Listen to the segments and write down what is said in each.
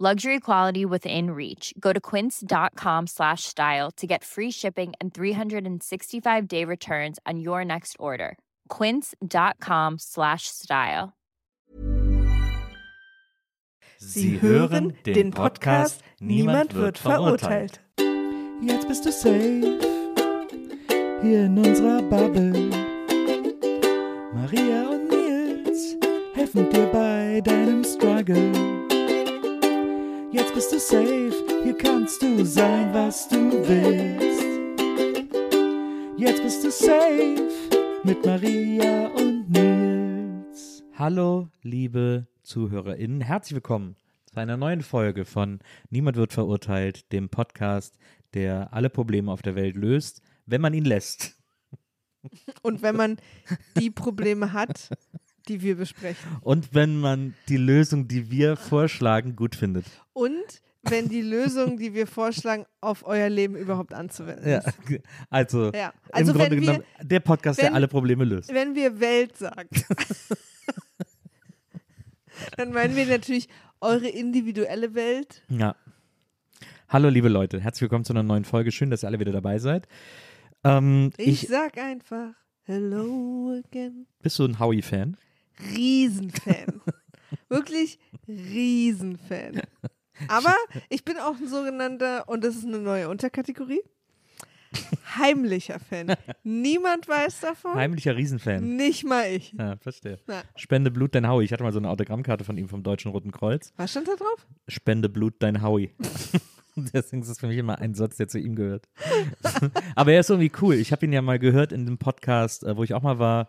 Luxury quality within reach. Go to quince.com slash style to get free shipping and 365 day returns on your next order. Quince.com slash style. Sie hören den Podcast Niemand wird verurteilt. Jetzt bist du safe hier in unserer Bubble. Maria und Nils helfen dir bei deinem Struggle. Jetzt bist du safe, hier kannst du sein, was du willst. Jetzt bist du safe mit Maria und Nils. Hallo, liebe ZuhörerInnen, herzlich willkommen zu einer neuen Folge von Niemand wird verurteilt, dem Podcast, der alle Probleme auf der Welt löst, wenn man ihn lässt. Und wenn man die Probleme hat, die wir besprechen. Und wenn man die Lösung, die wir vorschlagen, gut findet. Und wenn die Lösung, die wir vorschlagen, auf euer Leben überhaupt anzuwenden Ja, ist. also, Ja. Also im Grunde wir- genommen der Podcast, der wenn- alle Probleme löst. Wenn wir Welt sagen, dann meinen wir natürlich eure individuelle Welt. Ja. Hallo, liebe Leute, herzlich willkommen zu einer neuen Folge. Schön, dass ihr alle wieder dabei seid. Ähm, Ich, ich, sag einfach Hello again. bist du ein Howie-Fan? Riesenfan. Wirklich Riesenfan. Aber ich bin auch ein sogenannter, und das ist eine neue Unterkategorie, heimlicher Fan. Niemand weiß davon. Heimlicher Riesenfan. Nicht mal ich. Ja, verstehe. Na. Spende Blut dein Howie. Ich hatte mal so eine Autogrammkarte von ihm vom Deutschen Roten Kreuz. Was stand da drauf? Spende Blut dein Howie. Deswegen ist es für mich immer ein Satz, der zu ihm gehört. Aber er ist irgendwie cool. Ich habe ihn ja mal gehört in dem Podcast, äh, wo ich auch mal war,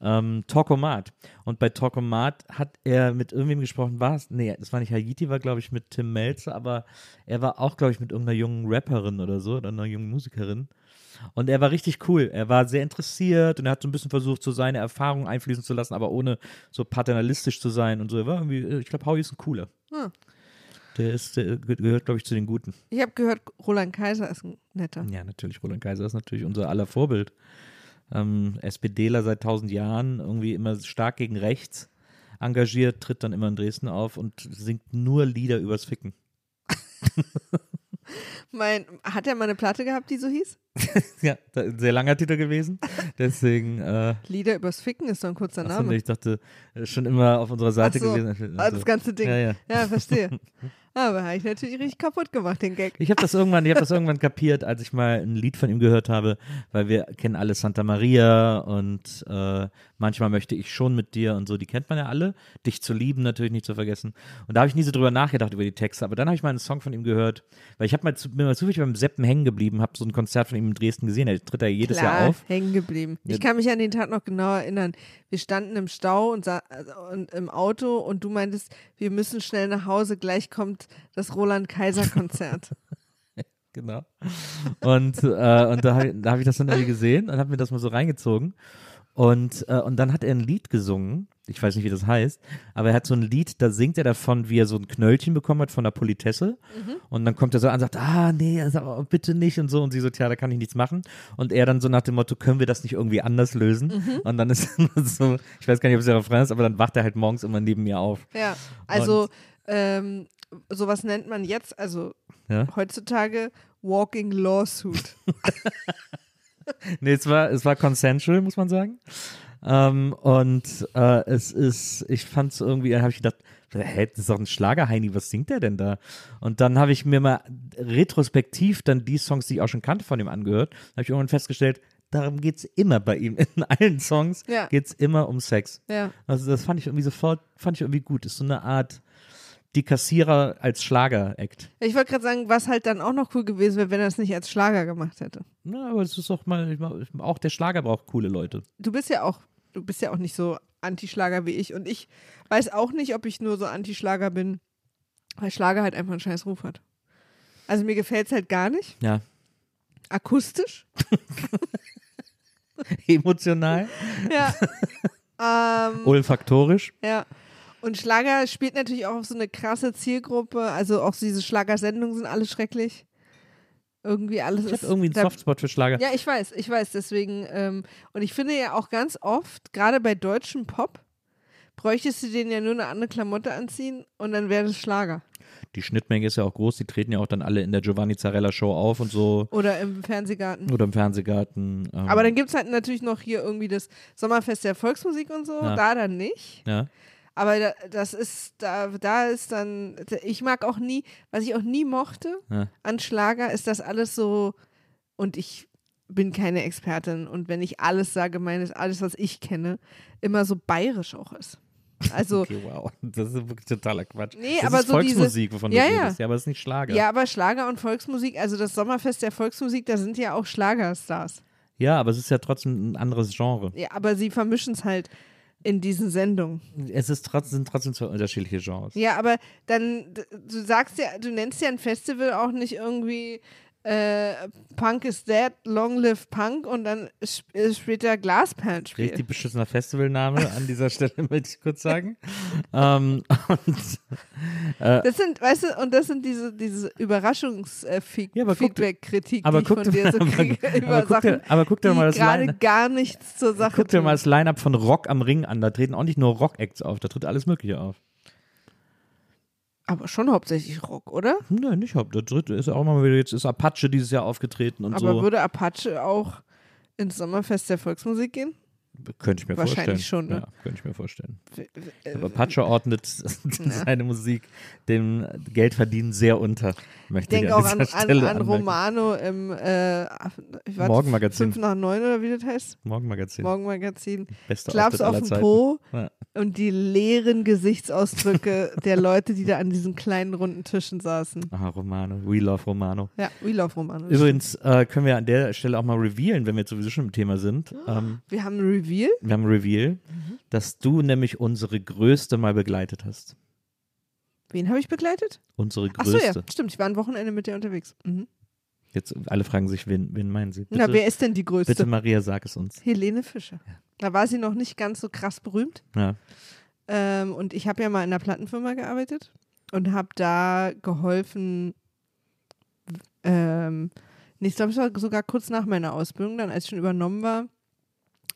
ähm, Talkomat. Und bei Talkomat hat er mit irgendwem gesprochen, war es? Nee, das war nicht Haiti, war glaube ich mit Tim Melzer, aber er war auch glaube ich mit irgendeiner jungen Rapperin oder so, oder einer jungen Musikerin. Und er war richtig cool. Er war sehr interessiert und er hat so ein bisschen versucht, so seine Erfahrungen einfließen zu lassen, aber ohne so paternalistisch zu sein und so. Er war irgendwie, äh, ich glaube, Howie ist ein cooler. Hm. Der ist, der ge- gehört, glaube ich, zu den Guten. Ich habe gehört, Roland Kaiser ist ein netter. Ja, natürlich. Roland Kaiser ist natürlich unser aller Vorbild. Ähm, SPDler seit tausend Jahren, irgendwie immer stark gegen rechts engagiert, tritt dann immer in Dresden auf und singt nur Lieder übers Ficken. Mein, hat er mal eine Platte gehabt, die so hieß? Ja, ein sehr langer Titel gewesen. Deswegen, äh, Lieder übers Ficken ist doch ein kurzer achso, Name. nee, ich dachte, äh, schon immer auf unserer Seite so, gewesen. Ah, das ganze Ding. Ja, ja. Ja, verstehe. Aber habe ich natürlich richtig kaputt gemacht, den Gag. Ich habe das irgendwann, ich habe das irgendwann kapiert, als ich mal ein Lied von ihm gehört habe, weil wir kennen alle Santa Maria und äh, manchmal möchte ich schon mit dir und so, die kennt man ja alle. Dich zu lieben natürlich nicht zu vergessen. Und da habe ich nie so drüber nachgedacht über die Texte, aber dann habe ich mal einen Song von ihm gehört, weil ich habe mal zu, bin mal zufällig beim Seppen hängen geblieben, habe so ein Konzert von ihm in Dresden gesehen. Er tritt ja jedes Klar, Jahr auf. hängen geblieben. Ich kann mich an den Tag noch genau erinnern. Wir standen im Stau und, also, und im Auto und du meintest, wir müssen schnell nach Hause, gleich kommt das Roland Kaiser Konzert. Genau. Und, äh, und da habe ich, da hab ich das dann irgendwie gesehen und habe mir das mal so reingezogen. Und, äh, und dann hat er ein Lied gesungen. Ich weiß nicht, wie das heißt, aber er hat so ein Lied, da singt er davon, wie er so ein Knöllchen bekommen hat von der Politesse. Und dann kommt er so an und sagt, ah, nee, er sagt, oh, bitte nicht und so. Und sie so, tja, da kann ich nichts machen. Und er dann so nach dem Motto, können wir das nicht irgendwie anders lösen? Und dann ist so, ich weiß gar nicht, ob es der Refrain ist, aber dann wacht er halt morgens immer neben mir auf. Ja, also ähm, sowas nennt man jetzt, also Ja? heutzutage Walking Lawsuit. Nee, es war, es war consensual, muss man sagen. Ähm, und äh, es ist, ich fand es irgendwie, da habe ich gedacht, hä, das ist doch ein Schlager-Heini, was singt der denn da? Und dann habe ich mir mal retrospektiv dann die Songs, die ich auch schon kannte, von ihm angehört. Da habe ich irgendwann festgestellt, darum geht es immer bei ihm. In allen Songs Ja. geht es immer um Sex. Ja. Also das fand ich irgendwie sofort, fand ich irgendwie gut. Ist so eine Art die Kassierer als Schlager-Act. Ich wollte gerade sagen, was halt dann auch noch cool gewesen wäre, wenn er es nicht als Schlager gemacht hätte. Na, aber es ist doch mal, auch der Schlager braucht coole Leute. Du bist ja auch, du bist ja auch nicht so Anti-Schlager wie ich. Und ich weiß auch nicht, ob ich nur so Anti-Schlager bin, weil Schlager halt einfach einen scheiß Ruf hat. Also mir gefällt es halt gar nicht. Ja. Akustisch. Emotional, Ja. ähm, olfaktorisch. Ja. Und Schlager spielt natürlich auch auf so eine krasse Zielgruppe. Also auch diese Schlagersendungen sind alle schrecklich. Irgendwie alles Ich ist. irgendwie einen da- Softspot für Schlager. Ja, ich weiß, ich weiß. Deswegen, ähm, und ich finde ja auch ganz oft, gerade bei deutschem Pop, bräuchtest du den ja nur eine andere Klamotte anziehen und dann wäre das Schlager. Die Schnittmenge ist ja auch groß, die treten ja auch dann alle in der Giovanni Zarella Show auf und so. Oder im Fernsehgarten. Oder im Fernsehgarten. Ähm, Aber dann gibt es halt natürlich noch hier irgendwie das Sommerfest der Volksmusik und so. Ja. Da dann nicht. ja. Aber da, das ist, da, da ist dann, ich mag auch nie, was ich auch nie mochte Ja. an Schlager, ist das alles so, und ich bin keine Expertin und wenn ich alles sage, meine ich alles, was ich kenne, immer so bayerisch auch ist. Also, Okay, wow. Das ist wirklich totaler Quatsch. Nee, das aber ist so diese- Volksmusik, wovon Ja, du ja. redest. Ja, aber das ist nicht Schlager. ja, aber Schlager und Volksmusik, also das Sommerfest der Volksmusik, da sind ja auch Schlagerstars. Ja, aber es ist ja trotzdem ein anderes Genre. Ja, aber sie vermischen es halt in diesen Sendungen. Es ist trotzdem, sind trotzdem zwei unterschiedliche Genres. Ja, aber dann, du sagst ja, du nennst ja ein Festival auch nicht irgendwie äh, Punk is dead, long live Punk und dann sp äh, spielt da Glasperlenspiel. Richtig beschissener Festivalname an dieser Stelle, möchte ich kurz sagen. ähm, und, Das sind, weißt du, und das sind diese, diese Überraschungsfeedback-Kritik, Ja, aber guck dir- die aber ich guck von dir- dir so aber- kriege aber über guck dir- Sachen, aber guck dir mal das gerade gar nichts zur Sache guck dir mal das Line-Up von Rock am Ring an. Da treten auch nicht nur Rock-Acts auf, da tritt alles Mögliche auf. Aber schon hauptsächlich Rock, oder? Nein, nicht Haupt. Der dritte ist auch mal wieder, jetzt ist Apache dieses Jahr aufgetreten und Aber so. würde Apache auch ins Sommerfest der Volksmusik gehen? Könnte ich mir Wahrscheinlich vorstellen. schon, ne? Ja, könnte ich mir vorstellen. Äh, Aber Apache ordnet seine Musik dem Geldverdienen sehr unter. Ich Möchte ich denke an auch an, an, an. Romano im äh, Morgenmagazin. Fünf nach neun oder wie das heißt? Morgenmagazin. Morgenmagazin. Beste Klaps auf Zeiten. Po Ja. und die leeren Gesichtsausdrücke der Leute, die da an diesen kleinen runden Tischen saßen. Aha, Romano. We love Romano. Ja, we love Romano. Übrigens äh, können wir an der Stelle auch mal revealen, wenn wir jetzt sowieso schon im Thema sind. Ähm, Wir haben ein Reveal. Wir haben ein Reveal, dass du nämlich unsere größte mal begleitet hast. Wen habe ich begleitet? Unsere Ach so, ja, größte. stimmt. Ich war ein Wochenende mit dir unterwegs. Mhm. Jetzt alle fragen sich, wen, wen meinen sie? Bitte, Na, wer ist denn die größte? bitte Maria, sag es uns. Helene Fischer. Da war sie noch nicht ganz so krass berühmt. Ja. Ähm, und ich habe ja mal in einer Plattenfirma gearbeitet und habe da geholfen, ähm, ich glaube, es war sogar kurz nach meiner Ausbildung, dann als ich schon übernommen war.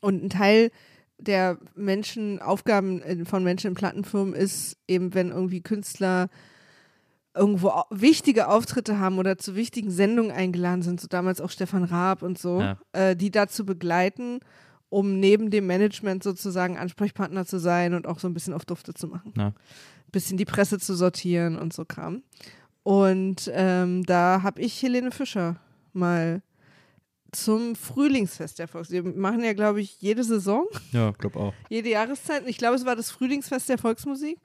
Und ein Teil der Menschen, Aufgaben äh, von Menschen in Plattenfirmen ist eben, wenn irgendwie Künstler irgendwo wichtige Auftritte haben oder zu wichtigen Sendungen eingeladen sind, so damals auch Stefan Raab und so, Ja. äh, die dazu begleiten, um neben dem Management sozusagen Ansprechpartner zu sein und auch so ein bisschen auf Dufte zu machen. Ja. Ein bisschen die Presse zu sortieren und so Kram. Und ähm, da habe ich Helene Fischer mal zum Frühlingsfest der Volks. Wir machen ja, glaube ich, jede Saison Ja, glaube auch. jede Jahreszeit. Ich glaube, es war das Frühlingsfest der Volksmusik.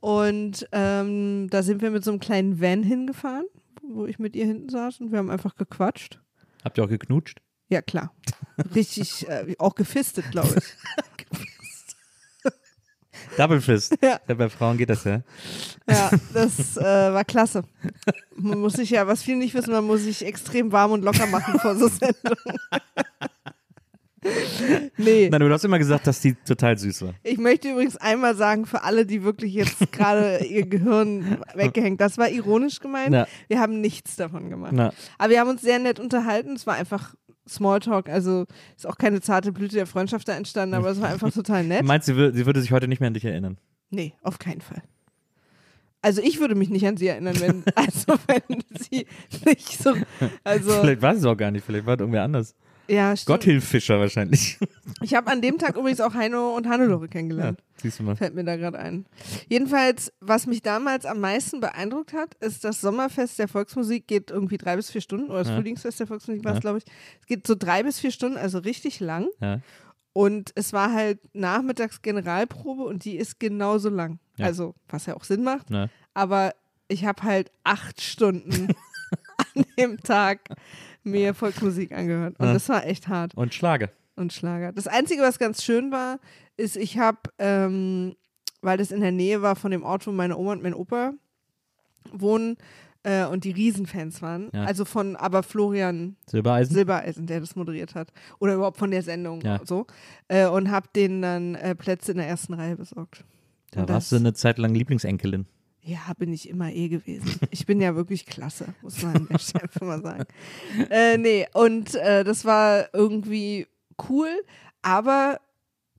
Und ähm, da sind wir mit so einem kleinen Van hingefahren, wo ich mit ihr hinten saß und wir haben einfach gequatscht. Habt ihr auch geknutscht? Ja, klar. Richtig, äh, auch gefistet, glaube ich. Double Fist. Ja. ja. Bei Frauen geht das ja. Ja, das äh, war klasse. Man muss sich ja, was viele nicht wissen, man muss sich extrem warm und locker machen vor so Sendungen. nee. Nein, du hast immer gesagt, dass die total süß war. Ich möchte übrigens einmal sagen, für alle, die wirklich jetzt gerade ihr Gehirn weggehängt, das war ironisch gemeint. Na. Wir haben nichts davon gemacht. Na, Aber wir haben uns sehr nett unterhalten. Es war einfach Smalltalk, also ist auch keine zarte Blüte der Freundschaft da entstanden, aber es war einfach total du nett. meinst, sie, wür- sie würde sich heute nicht mehr an dich erinnern? Nee, auf keinen Fall. Also ich würde mich nicht an sie erinnern, wenn, also wenn sie nicht so, also Vielleicht war sie es auch gar nicht, vielleicht war es irgendwer anders. Ja, stimmt. Gotthilf-Fischer wahrscheinlich. Ich habe an dem Tag übrigens auch Heino und Hannelore Ja, kennengelernt. siehst du mal. Fällt mir da gerade ein. Jedenfalls, was mich damals am meisten beeindruckt hat, ist das Sommerfest der Volksmusik geht irgendwie drei bis vier Stunden, oder das Ja. Frühlingsfest der Volksmusik war es, Ja. glaube ich. Es geht so drei bis vier Stunden, also richtig lang. Ja. Und es war halt nachmittags Generalprobe und die ist genauso lang. Ja. Also, was ja auch Sinn macht. Ja. Aber ich habe halt acht Stunden an dem Tag mir Volksmusik angehört. Und Ja. das war echt hart Und Schlage. und Schlager. Das Einzige, was ganz schön war, ist, ich habe, ähm, weil das in der Nähe war von dem Ort, wo meine Oma und mein Opa wohnen äh, und die Riesenfans waren. Ja. Also von aber Florian Silbereisen. Silbereisen, der das moderiert hat. Oder überhaupt von der Sendung Ja. so. Äh, und habe denen dann äh, Plätze in der ersten Reihe besorgt. da Und warst das- du eine Zeit lang Lieblingsenkelin. Ja, bin ich immer eh gewesen. Ich bin ja wirklich klasse, muss man an der Stelle mal sagen. Äh, nee, und äh, das war irgendwie cool, aber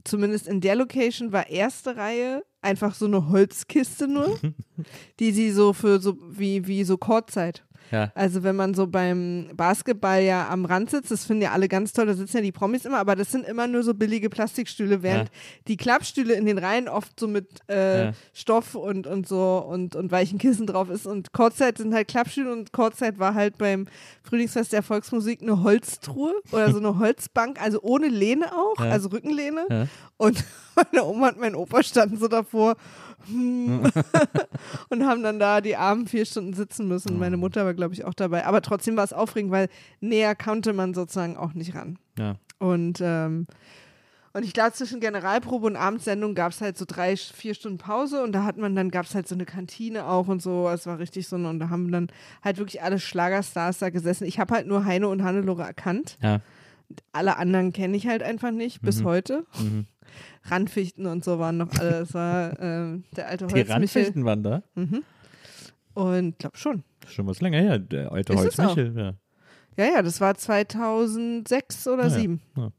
zumindest in der Location war erste Reihe einfach so eine Holzkiste nur, die sie so für so wie, wie so Chorzeit. Ja. Also wenn man so beim Basketball ja am Rand sitzt, das finden ja alle ganz toll, da sitzen ja die Promis immer, aber das sind immer nur so billige Plastikstühle, während Ja. die Klappstühle in den Reihen oft so mit äh, Ja. Stoff und, und so und, und weichen Kissen drauf ist. Und Kurzzeit sind halt Klappstühle und Kurzzeit war halt beim Frühlingsfest der Volksmusik eine Holztruhe oder so eine Holzbank, also ohne Lehne auch, also Rückenlehne. Und meine Oma und mein Opa standen so davor hm, und haben dann da die Armen vier Stunden sitzen müssen. Meine Mutter war, glaube ich, auch dabei. Aber trotzdem war es aufregend, weil näher konnte man sozusagen auch nicht ran. Ja. Und, ähm, und ich glaube, zwischen Generalprobe und Abendsendung gab es halt so drei, vier Stunden Pause und da hat man dann, gab es halt so eine Kantine auch und so. Es war richtig so, und da haben dann halt wirklich alle Schlagerstars da gesessen. Ich habe halt nur Heine und Hannelore erkannt. Ja. Alle anderen kenne ich halt einfach nicht, bis heute. Mhm. Randfichten und so waren noch alle. Das war ähm, der alte Die Holzmichel. Randfichten waren da. Und glaub schon. Schon was länger her. Der alte Ist Holzmichel. Ja. Ja, ja, das war 2006 oder Ah, ja. 2007. Ja.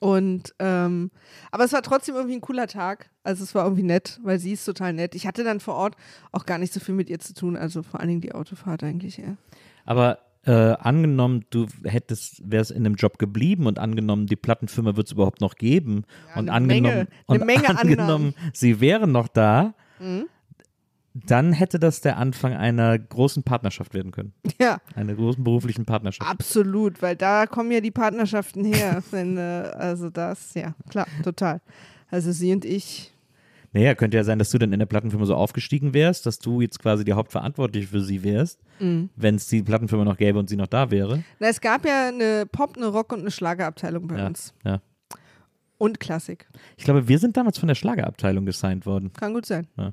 Und, ähm, aber es war trotzdem irgendwie ein cooler Tag. Also es war irgendwie nett, weil sie ist total nett. Ich hatte dann vor Ort auch gar nicht so viel mit ihr zu tun, also vor allen Dingen die Autofahrt eigentlich eher. Aber äh, angenommen, du hättest, wärst in einem Job geblieben und angenommen, die Plattenfirma wird es überhaupt noch geben und eine angenommen, Menge- und Menge Annahmen. angenommen, sie wären noch da, Mhm. dann hätte das der Anfang einer großen Partnerschaft werden können. Ja, Einer großen beruflichen Partnerschaft. absolut, weil da kommen ja die Partnerschaften her. Wenn, äh, also das, ja, klar, total. Also sie und ich, Naja, könnte ja sein, dass du dann in der Plattenfirma so aufgestiegen wärst, dass du jetzt quasi die Hauptverantwortliche für sie wärst, Mhm. wenn es die Plattenfirma noch gäbe und sie noch da wäre. na, es gab ja eine Pop, eine Rock und eine Schlagerabteilung bei Ja, uns. ja. Und Klassik. Ich glaube, wir sind damals von der Schlagerabteilung gesigned worden. Kann gut sein. Ja.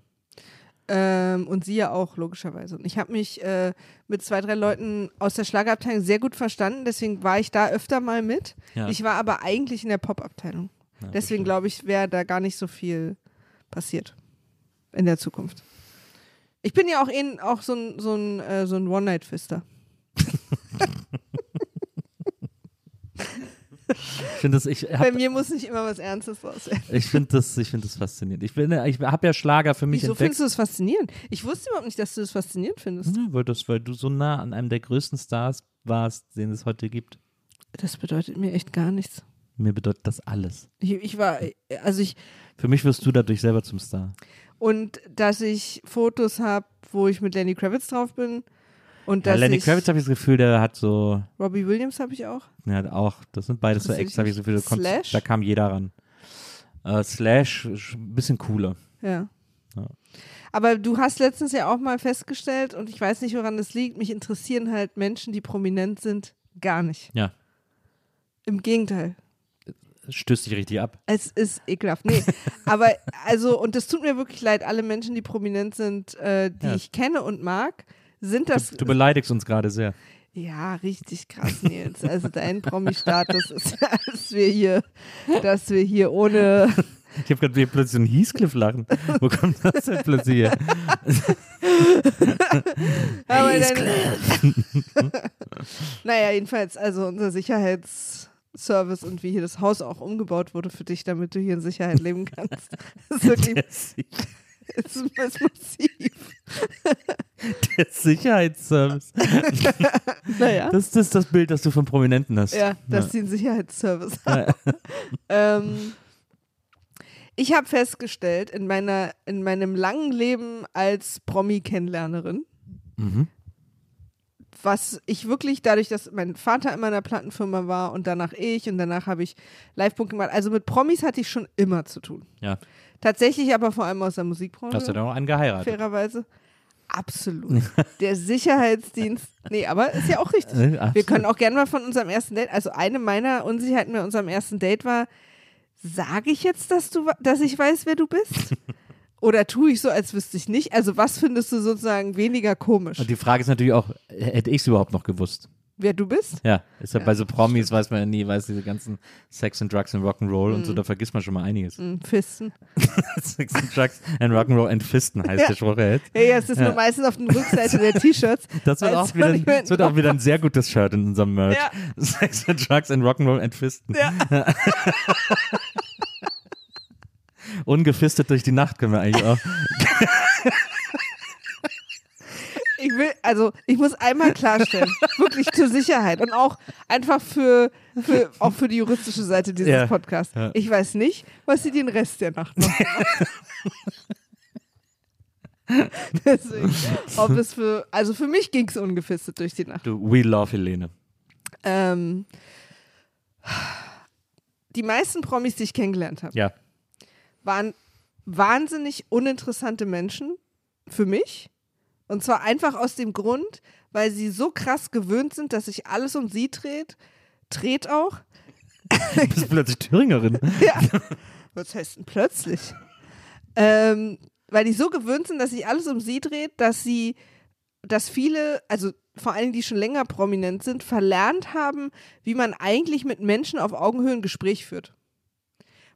Ähm, und sie ja auch, logischerweise. Und ich habe mich äh, mit zwei, drei Leuten aus der Schlagerabteilung sehr gut verstanden, deswegen war ich da öfter mal mit. Ja. Ich war aber eigentlich in der Pop-Abteilung. Ja, deswegen glaube ich, wäre da gar nicht so viel passiert in der Zukunft. Ich bin ja auch, eh, auch so ein, so ein, äh, so ein One-Night-Fister. Ich das, ich Bei habe mir muss nicht immer was Ernstes raus werden. Ich finde das, ich finde das faszinierend. Ich, bin, ich habe ja Schlager für mich Wieso entdeckt. findest du das faszinierend? Ich wusste überhaupt nicht, dass du das faszinierend findest. Ja, weil, das, weil du so nah an einem der größten Stars warst, den es heute gibt. Das bedeutet mir echt gar nichts. Mir bedeutet das alles. Ich, ich war, also ich, Für mich wirst du dadurch selber zum Star. und dass ich Fotos habe, wo ich mit Lenny Kravitz drauf bin und Ja, dass Lenny ich Kravitz habe ich das Gefühl, der hat so, Robbie Williams habe ich auch. ja auch, das sind beides so Das Ex, habe ich das Gefühl, da, Slash? da kam jeder ran. Äh, Slash, ein bisschen cooler. Ja. Ja. Aber du hast letztens ja auch mal festgestellt, und ich weiß nicht, woran das liegt, mich interessieren halt Menschen, die prominent sind, gar nicht. Ja, Im Gegenteil. Stößt dich richtig ab. Es ist ekelhaft. Nee, aber also, und das tut mir wirklich leid, alle Menschen, die prominent sind, äh, die Ja. ich kenne und mag, sind das. Du, du beleidigst uns gerade sehr. Ja, richtig krass, Nils. Also dein Promi-Status ist, dass wir hier, dass wir hier ohne. Ich habe gerade plötzlich so ein Heathcliff lachen. Wo kommt das denn plötzlich her? Aber dann, naja, jedenfalls, also unser Sicherheitsservice und wie hier das Haus auch umgebaut wurde für dich, damit du hier in Sicherheit leben kannst. ist wirklich ist, ist massiv. Der Sicherheitsservice. Naja. Das, das ist das Bild, das du von Prominenten hast. Ja, dass Ja. sie einen Sicherheitsservice haben. ähm, ich habe festgestellt in meiner in meinem langen Leben als Promi-Kennenlernerin, Mhm. Was ich wirklich dadurch, dass mein Vater in meiner Plattenfirma war und danach ich und danach habe ich Live-Punkt gemacht. Also mit Promis hatte ich schon immer zu tun. Ja. Tatsächlich aber vor allem aus der Musikbranche. Hast du da noch einen geheiratet? fairerweise. Absolut. Der Sicherheitsdienst. Nee, aber ist ja auch richtig. Äh, Wir können auch gerne mal von unserem ersten Date. Also eine meiner Unsicherheiten bei unserem ersten Date war, sage ich jetzt, dass du, dass ich weiß, wer du bist? Oder tue ich so, als wüsste ich nicht? Also was findest du sozusagen weniger komisch? Und die Frage ist natürlich auch, hätte ich es überhaupt noch gewusst? Wer du bist? Ja, ist ja, bei so Promis weiß man ja nie, weiß diese ganzen Sex and Drugs and Rock'n'Roll und so, Mhm. da vergisst man schon mal einiges. Hm, Fisten. Sex and Drugs and Rock'n'Roll and Fisten heißt Ja. der Spruch jetzt. Ja, ja, es ist Ja. nur meistens auf der Rückseite der T-Shirts. Das wird, auch wieder, das wird auch wieder ein sehr gutes Shirt in unserem Merch. Ja. Sex and Drugs and Rock'n'Roll and Fisten. Ja. Ungefistet durch die Nacht können wir eigentlich auch. Ich will, also ich muss einmal klarstellen, wirklich zur Sicherheit und auch einfach für, für auch für die juristische Seite dieses Ja, Podcasts. ja. Ich weiß nicht, was sie den Rest der Nacht machen. Deswegen, ob es für, also für mich ging es ungefistet durch die Nacht. Du, we love Helene. Ähm, die meisten Promis, die ich kennengelernt habe, Ja. Waren wahnsinnig uninteressante Menschen für mich. Und zwar einfach aus dem Grund, weil sie so krass gewöhnt sind, dass sich alles um sie dreht. Dreht auch. Du bist plötzlich Thüringerin. Ja. Was heißt denn plötzlich? Ähm, weil die so gewöhnt sind, dass sich alles um sie dreht, dass sie, dass viele, also vor allem die schon länger prominent sind, verlernt haben, wie man eigentlich mit Menschen auf Augenhöhe ein Gespräch führt.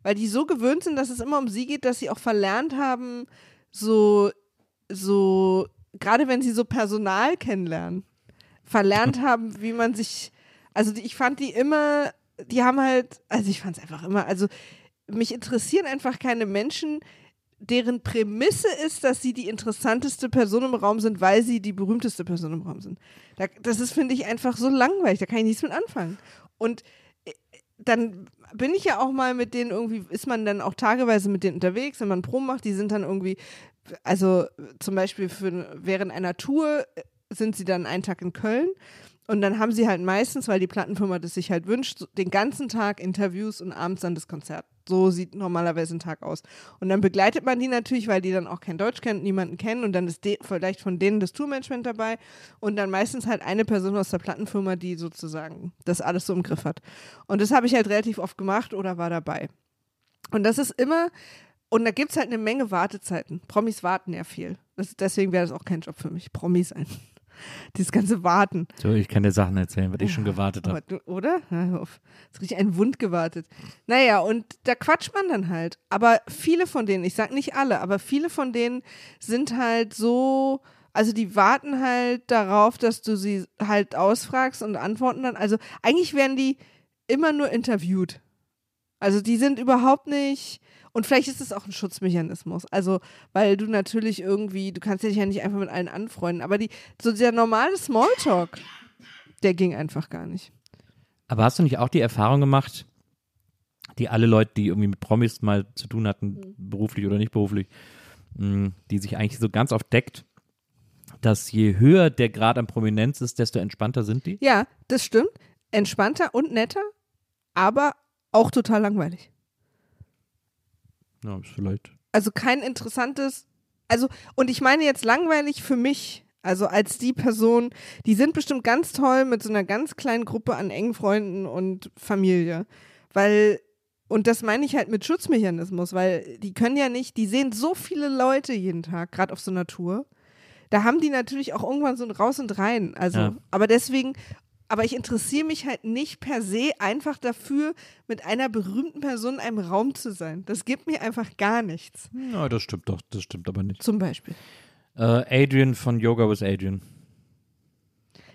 Weil die so gewöhnt sind, dass es immer um sie geht, dass sie auch verlernt haben, so, so, gerade wenn sie so Personal kennenlernen, verlernt haben, wie man sich, also die, ich fand die immer, die haben halt, also ich fand es einfach immer, also mich interessieren einfach keine Menschen, deren Prämisse ist, dass sie die interessanteste Person im Raum sind, weil sie die berühmteste Person im Raum sind. Da, das ist, finde ich, einfach so langweilig, da kann ich nichts mit anfangen. Und dann bin ich ja auch mal mit denen irgendwie, ist man dann auch tageweise mit denen unterwegs, wenn man Proben macht, die sind dann irgendwie, also zum Beispiel für, während einer Tour sind sie dann einen Tag in Köln und dann haben sie halt meistens, weil die Plattenfirma das sich halt wünscht, den ganzen Tag Interviews und abends dann das Konzert. So sieht normalerweise ein Tag aus. Und dann begleitet man die natürlich, weil die dann auch kein Deutsch kennen, niemanden kennen und dann ist vielleicht von denen das Tourmanagement dabei und dann meistens halt eine Person aus der Plattenfirma, die sozusagen das alles so im Griff hat. Und das habe ich halt relativ oft gemacht oder war dabei. Und das ist immer, und da gibt es halt eine Menge Wartezeiten. Promis warten ja viel. Das, deswegen wäre das auch kein Job für mich. Promis sein. Dieses ganze Warten. So, ich kann dir Sachen erzählen, was ich schon gewartet habe. oder? Ist richtig ein Wund gewartet. Naja, und da quatscht man dann halt. Aber viele von denen, ich sag nicht alle, aber viele von denen sind halt so, also die warten halt darauf, dass du sie halt ausfragst und antworten dann. Also eigentlich werden die immer nur interviewt. Also die sind überhaupt nicht. Und vielleicht ist es auch ein Schutzmechanismus. Also, weil du natürlich irgendwie, du kannst dich ja nicht einfach mit allen anfreunden. Aber die, so der normale Smalltalk, der ging einfach gar nicht. Aber hast du nicht auch die Erfahrung gemacht, die alle Leute, die irgendwie mit Promis mal zu tun hatten, beruflich oder nicht beruflich, mh, die sich eigentlich so ganz oft deckt, dass je höher der Grad an Prominenz ist, desto entspannter sind die? Ja, das stimmt. Entspannter und netter, aber auch total langweilig. Ja, ist vielleicht. Also kein interessantes, also, und ich meine jetzt langweilig für mich, also als die Person, die sind bestimmt ganz toll mit so einer ganz kleinen Gruppe an engen Freunden und Familie. Weil, und das meine ich halt mit Schutzmechanismus, weil die können ja nicht, die sehen so viele Leute jeden Tag, gerade auf so einer Tour. Da haben die natürlich auch irgendwann so ein Raus und Rein. Also, Ja. aber deswegen, aber ich interessiere mich halt nicht per se einfach dafür, mit einer berühmten Person in einem Raum zu sein. Das gibt mir einfach gar nichts. Ja, das stimmt doch, das stimmt aber nicht. Zum Beispiel. Äh, Adrian von Yoga with Adrian.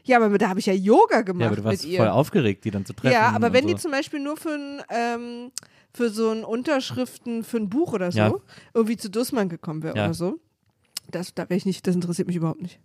Ja, aber da habe ich ja Yoga gemacht Ja, aber du warst mit ihr. voll aufgeregt, die dann zu treffen. ja, aber wenn so. die zum Beispiel nur für ein, ähm, für so ein Unterschriften für ein Buch oder so Ja. irgendwie zu Dussmann gekommen wäre Ja. oder so, Das, da wäre ich nicht, das interessiert mich überhaupt nicht.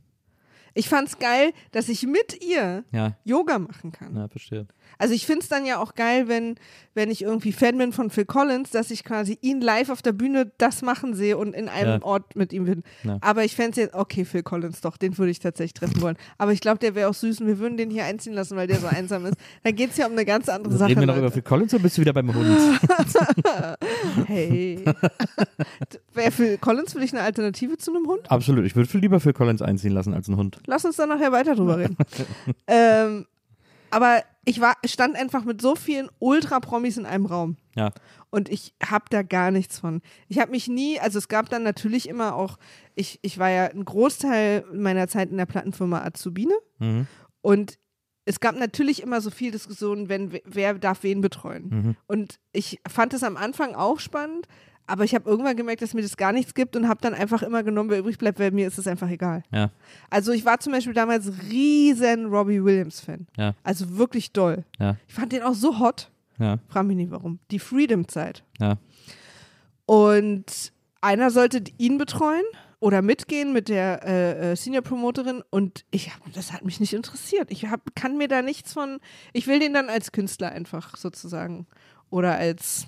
Ich fand's geil, dass ich mit ihr Ja, Yoga machen kann. na, verstehe. Also ich find's dann ja auch geil, wenn, wenn ich irgendwie Fan bin von Phil Collins, dass ich quasi ihn live auf der Bühne das machen sehe und in einem Ja. Ort mit ihm bin. Ja. Aber ich fände jetzt, okay, Phil Collins doch, den würde ich tatsächlich treffen wollen. Aber ich glaube, der wäre auch süß und wir würden den hier einziehen lassen, weil der so einsam ist. Dann geht's ja um eine ganz andere Sache. Reden wir noch Leute. über Phil Collins oder bist du wieder beim Hund? Hey. Wäre Phil Collins für dich eine Alternative zu einem Hund? Absolut. Ich würde viel lieber Phil Collins einziehen lassen als einen Hund. Lass uns dann nachher weiter drüber reden. ähm, aber ich war, stand einfach mit so vielen Ultra-Promis in einem Raum. Ja. Und ich habe da gar nichts von. Ich habe mich nie, also es gab dann natürlich immer auch, ich, ich war ja ein Großteil meiner Zeit in der Plattenfirma Azubine Mhm. und es gab natürlich immer so viel Diskussionen, wenn wer darf wen betreuen. Mhm. Und ich fand es am Anfang auch spannend, aber ich habe irgendwann gemerkt, dass mir das gar nichts gibt und habe dann einfach immer genommen, wer übrig bleibt, weil mir ist es einfach egal. Ja. Also ich war zum Beispiel damals riesen Robbie Williams-Fan. Ja. Also wirklich doll. Ja. Ich fand den auch so hot. Ja. Frag mich nicht warum. Die Freedom-Zeit. Ja. Und einer sollte ihn betreuen oder mitgehen mit der äh, äh, Senior-Promoterin und ich hab, das hat mich nicht interessiert. Ich hab, kann mir da nichts von, ich will den dann als Künstler einfach sozusagen oder als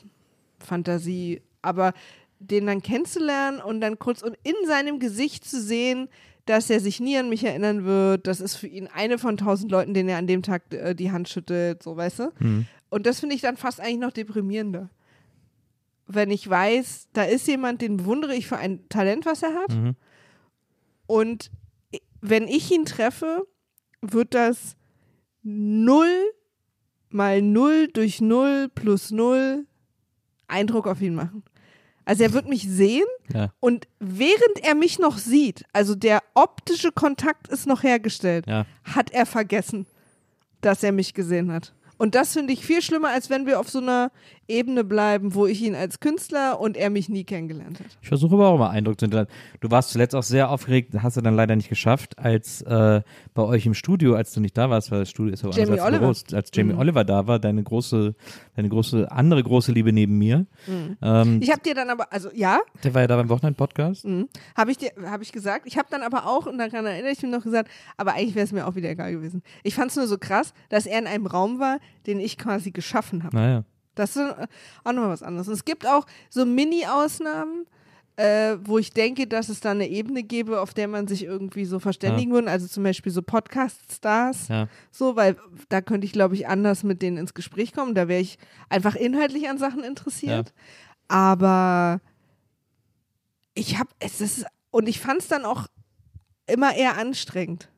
Fantasie, aber den dann kennenzulernen und dann kurz und in seinem Gesicht zu sehen, dass er sich nie an mich erinnern wird, das ist für ihn eine von tausend Leuten, denen er an dem Tag äh, die Hand schüttelt, so weißt du. Mhm. Und das finde ich dann fast eigentlich noch deprimierender. Wenn ich weiß, da ist jemand, den bewundere ich für ein Talent, was er hat. Mhm. Und wenn ich ihn treffe, wird das null mal null durch null plus null Eindruck auf ihn machen. Also er wird mich sehen Ja. und während er mich noch sieht, also der optische Kontakt ist noch hergestellt, Ja. hat er vergessen, dass er mich gesehen hat. Und das finde ich viel schlimmer, als wenn wir auf so einer Ebene bleiben, wo ich ihn als Künstler und er mich nie kennengelernt hat. Ich versuche aber auch mal Eindruck zu hinterlassen. Du warst zuletzt auch sehr aufgeregt, hast du dann leider nicht geschafft, als äh, bei euch im Studio, als du nicht da warst, weil das Studio ist ja Jamie Oliver. Büros, als Jamie Mhm. Oliver da war, deine große, deine große, andere große Liebe neben mir. Ähm, Ich habe dir dann aber, also ja, der war ja da beim Wochenend-Podcast. mhm, habe ich dir, habe ich gesagt. Ich habe dann aber auch, und daran erinnere ich mich noch gesagt, aber eigentlich wäre es mir auch wieder egal gewesen. Ich fand es nur so krass, dass er in einem Raum war, den ich quasi geschaffen habe. Naja. Das ist auch nochmal was anderes. Und es gibt auch so Mini-Ausnahmen, äh, wo ich denke, dass es da eine Ebene gäbe, auf der man sich irgendwie so verständigen würde. Also zum Beispiel so Podcast-Stars, Ja. so, weil da könnte ich, glaube ich, anders mit denen ins Gespräch kommen. Da wäre ich einfach inhaltlich an Sachen interessiert. Aber ich habe, es ist, und ich fand es dann auch immer eher anstrengend.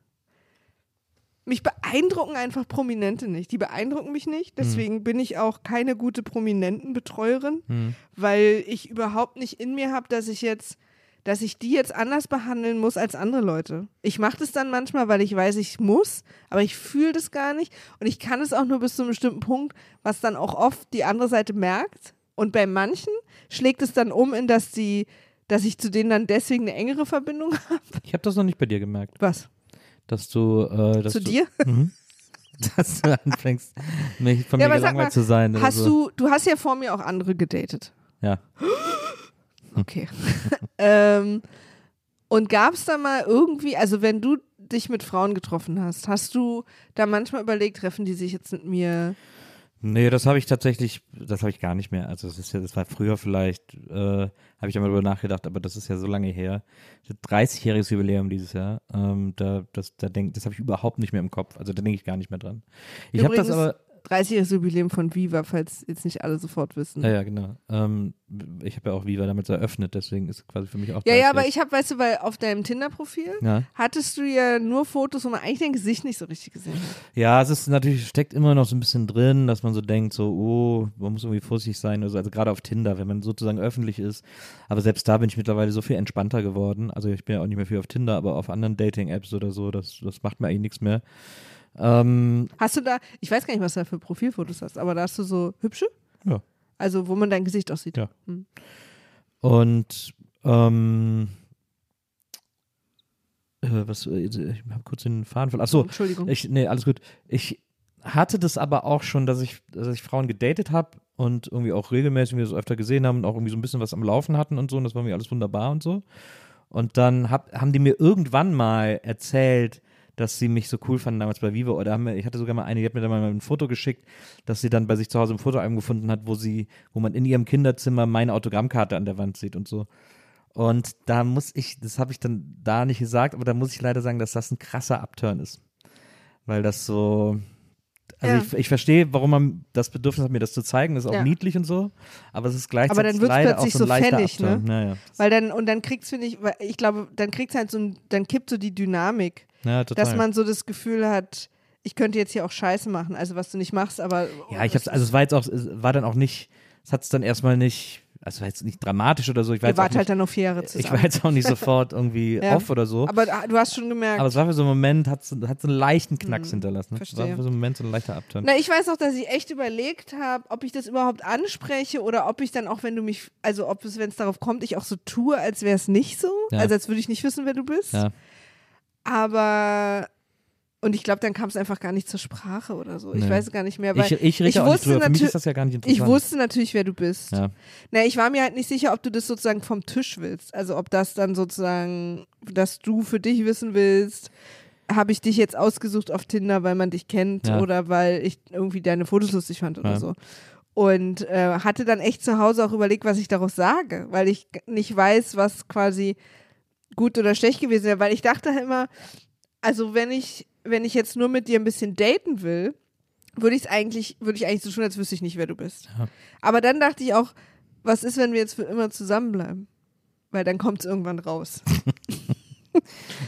Mich beeindrucken einfach Prominente nicht. Die beeindrucken mich nicht. Deswegen bin ich auch keine gute Prominentenbetreuerin, Hm. weil ich überhaupt nicht in mir habe, dass ich jetzt, dass ich die jetzt anders behandeln muss als andere Leute. Ich mache das dann manchmal, weil ich weiß, ich muss, aber ich fühle das gar nicht und ich kann es auch nur bis zu einem bestimmten Punkt, was dann auch oft die andere Seite merkt. Und bei manchen schlägt es dann um, in dass die, dass ich zu denen dann deswegen eine engere Verbindung habe. Ich habe das noch nicht bei dir gemerkt, Was? Dass du, äh, dass zu du, dir? Mhm. dass du anfängst, mich von Ja, mir gelangweilt mal, zu sein. Hast so. du, du hast ja vor mir auch andere gedatet. Ja. Okay. ähm, und gab es da mal irgendwie, also wenn du dich mit Frauen getroffen hast, hast du da manchmal überlegt, treffen die sich jetzt mit mir? Nee, das habe ich tatsächlich, das habe ich gar nicht mehr. Also das ist ja, das war früher vielleicht, äh, habe ich da mal drüber nachgedacht, aber das ist ja so lange her. 30-jähriges Jubiläum dieses Jahr. Ähm, da, das, da denk, das habe ich überhaupt nicht mehr im Kopf. Also da denke ich gar nicht mehr dran. Ich habe das aber, 30-jähriges Jubiläum von Viva, falls jetzt nicht alle sofort wissen. ja, ja, genau. Ähm, ich habe ja auch Viva damals eröffnet, deswegen ist es quasi für mich auch. Ja, ja, 30 aber ich habe, weißt du, weil auf deinem Tinder-Profil Ja. hattest du ja nur Fotos, wo man eigentlich dein Gesicht nicht so richtig gesehen hat. Ja, es ist natürlich, steckt immer noch so ein bisschen drin, dass man so denkt, so, oh, man muss irgendwie vorsichtig sein oder so. Also gerade auf Tinder, wenn man sozusagen öffentlich ist. Aber selbst da bin ich mittlerweile so viel entspannter geworden. Also ich bin ja auch nicht mehr viel auf Tinder, aber auf anderen Dating-Apps oder so, das, das macht mir eigentlich nichts mehr. Ähm, Hast du da, ich weiß gar nicht, was du da für Profilfotos hast, aber da hast du so hübsche? Ja. Also, wo man dein Gesicht auch sieht. Ja. Hm. und ähm, äh, was, äh, ich habe kurz den Faden verloren. Achso, Entschuldigung. Ich, nee, alles gut. Ich hatte das aber auch schon, dass ich, dass ich Frauen gedatet habe und irgendwie auch regelmäßig wir das öfter gesehen haben und auch irgendwie so ein bisschen was am Laufen hatten und so. Und das war mir alles wunderbar und so. Und dann hab, haben die mir irgendwann mal erzählt, dass sie mich so cool fanden damals bei Vivo. Oder wir, ich hatte sogar mal eine, die hat mir dann mal ein Foto geschickt, dass sie dann bei sich zu Hause ein Fotoalbum gefunden hat, wo sie, wo man in ihrem Kinderzimmer meine Autogrammkarte an der Wand sieht und so. Und da muss ich, das habe ich dann da nicht gesagt, aber da muss ich leider sagen, dass das ein krasser Upturn ist. Weil das so, also Ja. ich, ich verstehe, warum man das Bedürfnis hat, mir das zu zeigen, das ist auch Ja. niedlich und so, aber es ist gleichzeitig Aber dann wird's leider plötzlich auch so ein so fällig, ne? Naja, Weil dann, und dann kriegst finde ich, ich glaube, dann kriegst halt so ein, dann kippt so die Dynamik, ja, dass man so das Gefühl hat, ich könnte jetzt hier auch Scheiße machen, also was du nicht machst, aber. Ja, ich hab's, also es war jetzt auch, es war dann auch nicht, es hat's dann erstmal nicht, also es war jetzt nicht dramatisch oder so, ich war Ihr wart halt dann noch vier Jahre ich zusammen. war jetzt auch nicht sofort irgendwie Ja. off oder so. aber ah, du hast schon gemerkt. Aber es war für so einen Moment, hat so, hat so einen leichten Knacks hinterlassen. Ne? Es war verstehe. für so einen Moment so ein leichter Upturn. Na, ich weiß auch, dass ich echt überlegt habe, ob ich das überhaupt anspreche oder ob ich dann auch, wenn du mich, also ob es, wenn es darauf kommt, ich auch so tue, als wäre es nicht so. Ja. Also als würde ich nicht wissen, wer du bist. Ja. Aber und ich glaube, dann kam es einfach gar nicht zur Sprache oder so. Ich Nee. weiß gar nicht mehr, weil Ich, ich rede ich auch wusste drüber. Für mich natür- ist das ja gar nicht interessant. ich wusste natürlich, wer du bist. Ja. Na, ich war mir halt nicht sicher, ob du das sozusagen vom Tisch willst. Also ob das dann sozusagen, dass du für dich wissen willst, habe ich dich jetzt ausgesucht auf Tinder, weil man dich kennt Ja. oder weil ich irgendwie deine Fotos lustig fand oder Ja. so. Und äh, hatte dann echt zu Hause auch überlegt, was ich daraus sage, weil ich nicht weiß, was quasi gut oder schlecht gewesen wäre, weil ich dachte halt immer, also wenn ich, wenn ich jetzt nur mit dir ein bisschen daten will, würde ich es eigentlich, würde ich eigentlich so tun, als wüsste ich nicht, wer du bist. Ja. Aber dann dachte ich auch, was ist, wenn wir jetzt für immer zusammenbleiben? Weil dann kommt es irgendwann raus.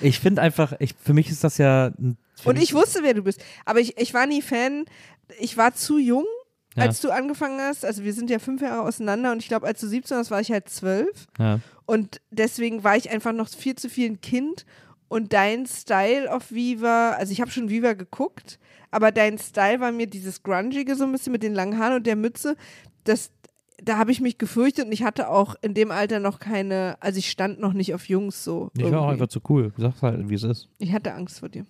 Ich finde einfach, ich, für mich ist das ja. Und ich wusste, wer du bist. Aber ich, ich war nie Fan. Ich war zu jung, Ja. als du angefangen hast. Also wir sind ja fünf Jahre auseinander und ich glaube, als du 17 warst, war ich halt zwölf. Ja. Und deswegen war ich einfach noch viel zu viel ein Kind. Und dein Style auf Viva, also ich habe schon Viva geguckt, aber dein Style war mir dieses Grungige so ein bisschen mit den langen Haaren und der Mütze. Das, da habe ich mich gefürchtet und ich hatte auch in dem Alter noch keine, also ich stand noch nicht auf Jungs so. Ich war auch irgendwie. einfach zu cool. Sag's halt, wie es ist. Ich hatte Angst vor dir.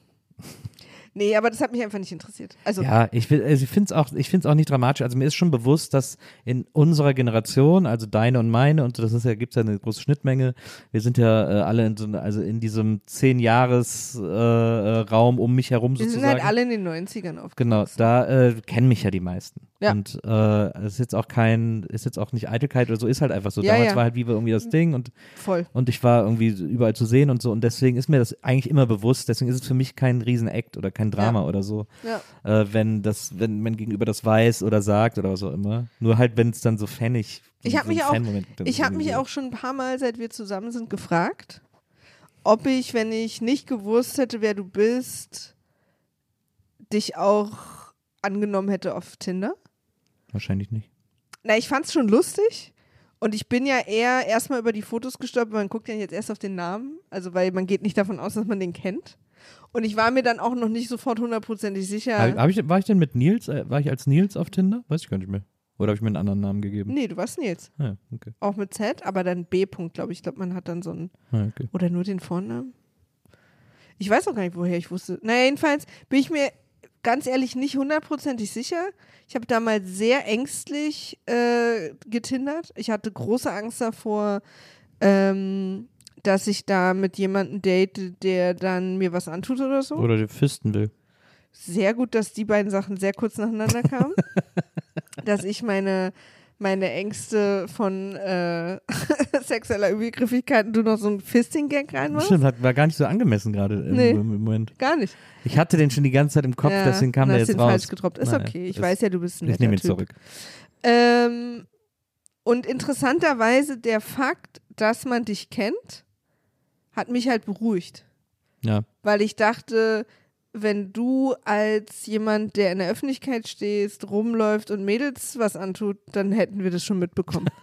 Nee, aber das hat mich einfach nicht interessiert. Also, Ja, ich, also ich finde es auch, ich auch nicht dramatisch. Also mir ist schon bewusst, dass in unserer Generation, also deine und meine, und das ist ja, gibt es ja eine große Schnittmenge, wir sind ja äh, alle in so, einer- also in diesem zehn Jahres äh, äh, Raum um mich herum wir sozusagen. sind halt alle in den 90ern aufgewachsen. Genau, da äh, kennen mich ja die meisten. Ja. Und äh, es ist jetzt auch kein, ist jetzt auch nicht Eitelkeit oder so, ist halt einfach so. Ja, Damals ja. war halt Viva irgendwie das Ding und, Voll. und ich war irgendwie überall zu sehen und so. Und deswegen ist mir das eigentlich immer bewusst, deswegen ist es für mich kein Riesen-Act oder kein Drama Ja. oder so, äh, wenn das, wenn man gegenüber das weiß oder sagt oder was auch immer. Nur halt, wenn es dann so fannig Ich habe so mich auch, ich habe mich auch schon ein paar Mal, seit wir zusammen sind, gefragt, ob ich, wenn ich nicht gewusst hätte, wer du bist, dich auch angenommen hätte auf Tinder. Wahrscheinlich nicht. Na, ich fand's schon lustig. Und ich bin ja eher erstmal über die Fotos gestolpert. Man guckt ja jetzt erst auf den Namen. Also, weil man geht nicht davon aus, dass man den kennt. Und ich war mir dann auch noch nicht sofort hundertprozentig sicher. Hab, hab ich, war ich denn mit Nils, äh, war ich als Nils auf Tinder? Weiß ich gar nicht mehr. Oder habe ich mir einen anderen Namen gegeben? nee, du warst Nils. Ah, ja, okay. Auch mit Z, aber dann B. -Punkt, glaube ich. Ich glaube, man hat dann so einen. Ah, okay. Oder nur den Vornamen? Ich weiß auch gar nicht, woher ich wusste. Naja, jedenfalls bin ich mir ganz ehrlich nicht hundertprozentig sicher. Ich habe damals sehr ängstlich äh, getindert. Ich hatte große Angst davor, ähm, dass ich da mit jemandem date, der dann mir was antut oder so. Oder der Fisten will. Sehr gut, dass die beiden Sachen sehr kurz nacheinander kamen. dass ich meine, meine Ängste von äh, sexueller Übergriffigkeit und du noch so ein Fisting-Gag reinmachst. Stimmt, hat, war gar nicht so angemessen gerade im, Nee. im Moment. Gar nicht. Ich hatte den schon die ganze Zeit im Kopf, ja, deswegen kam der jetzt den raus. falsch gedroppt. Ist Naja, okay. Ich ist- weiß ja, du bist ein Ich nehme ihn Typ. zurück. Ähm, und interessanterweise der Fakt, dass man dich kennt, hat mich halt beruhigt. Ja. Weil ich dachte, wenn du als jemand, der in der Öffentlichkeit stehst, rumläuft und Mädels was antut, dann hätten wir das schon mitbekommen.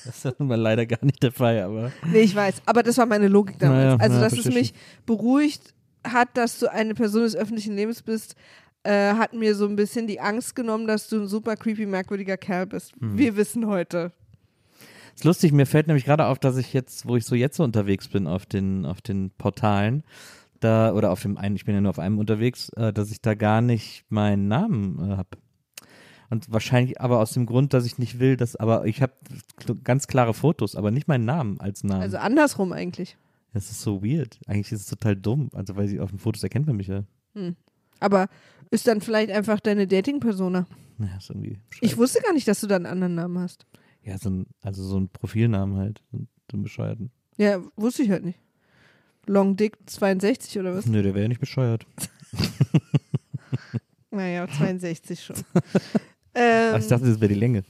Das ist nun mal leider gar nicht der Fall, aber. nee, ich weiß. Aber das war meine Logik damals. Naja, also, ja, dass es mich beruhigt hat, dass du eine Person des öffentlichen Lebens bist, äh, hat mir so ein bisschen die Angst genommen, dass du ein super creepy, merkwürdiger Kerl bist. Hm. Wir wissen heute. Ist lustig, mir fällt nämlich gerade auf, dass ich jetzt, wo ich so jetzt so unterwegs bin auf den, auf den Portalen, da, oder auf dem einen, ich bin ja nur auf einem unterwegs, äh, dass ich da gar nicht meinen Namen äh, habe. Und wahrscheinlich aber aus dem Grund, dass ich nicht will, dass, aber ich habe ganz klare Fotos, aber nicht meinen Namen als Namen. Also andersrum eigentlich. das ist so weird. Eigentlich ist es total dumm. Also, weil sie auf den Fotos erkennt man mich ja. Aber ist dann vielleicht einfach deine Dating-Persona. Naja, ist irgendwie. Ich bescheuert. wusste gar nicht, dass du da einen anderen Namen hast. Ja, so ein, also so ein Profilnamen halt. So so einen bescheuerten. Ja, wusste ich halt nicht. Long Dick 62 oder was? Nö, der wäre ja nicht bescheuert. Naja, 62 schon. ähm, Ach, ich dachte, das wäre die Länge.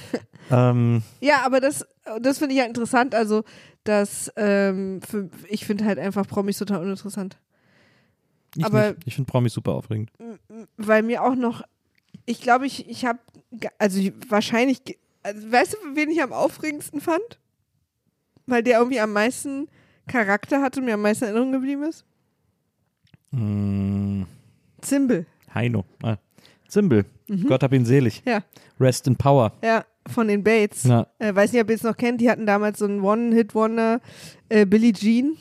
ähm, Ja, aber das, das finde ich ja interessant. Also, dass ähm, für, ich finde halt einfach Promis total uninteressant. ich Aber- nicht. ich finde Promis super aufregend. Weil mir auch noch, ich glaube, ich, ich habe, also ich- wahrscheinlich, also, weißt du, wen ich am aufregendsten fand? Weil der irgendwie am meisten Charakter hatte mir am meisten in Erinnerung geblieben ist? Mm, Zimbel. Heino. Ah. Zimbel. Mhm. Gott hab ihn selig. Ja, Rest in Power. ja, von den Bates. Ja. Äh, weiß nicht, ob ihr es noch kennt, die hatten damals so einen One-Hit-Wonder, äh, Billie Jean,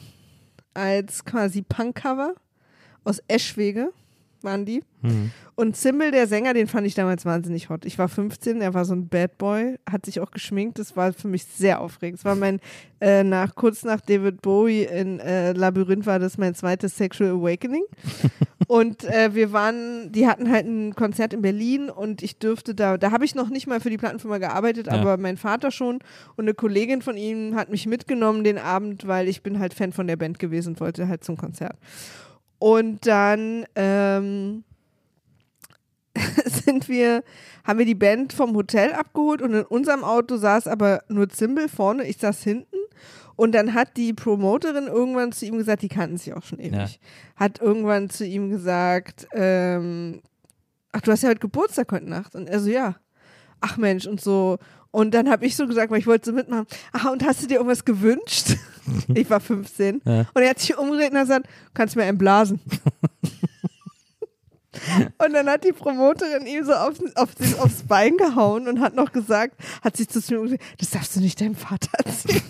als quasi Punk-Cover aus Eschwege waren die. Mhm. Und Zimbel, der Sänger, den fand ich damals wahnsinnig hot. Ich war 15, er war so ein Bad Boy, hat sich auch geschminkt. Das war für mich sehr aufregend. Es war mein, äh, nach, kurz nach David Bowie in äh, Labyrinth war das mein zweites Sexual Awakening. und äh, wir waren, die hatten halt ein Konzert in Berlin und ich dürfte da, da habe ich noch nicht mal für die Plattenfirma gearbeitet, Ja. aber mein Vater schon und eine Kollegin von ihm hat mich mitgenommen den Abend, weil ich bin halt Fan von der Band gewesen und wollte halt zum Konzert. Und dann ähm, sind wir, haben wir die Band vom Hotel abgeholt und in unserem Auto saß aber nur Zimbel vorne, ich saß hinten. Und dann hat die Promoterin irgendwann zu ihm gesagt, die kannten sich auch schon ewig, hat irgendwann zu ihm gesagt, ähm, ach, du hast ja heute Geburtstag heute Nacht. Und er so, ja. Ach Mensch, und so. Und dann habe ich so gesagt, weil ich wollte so mitmachen, ach, und hast du dir irgendwas gewünscht? Ich war 15. Ja. Und er hat sich umgedreht und hat gesagt, kannst mir einen blasen. Und dann hat die Promoterin ihm so auf, auf aufs Bein gehauen und hat noch gesagt, hat sich zu mir umgedreht, das darfst du nicht deinem Vater erzählen.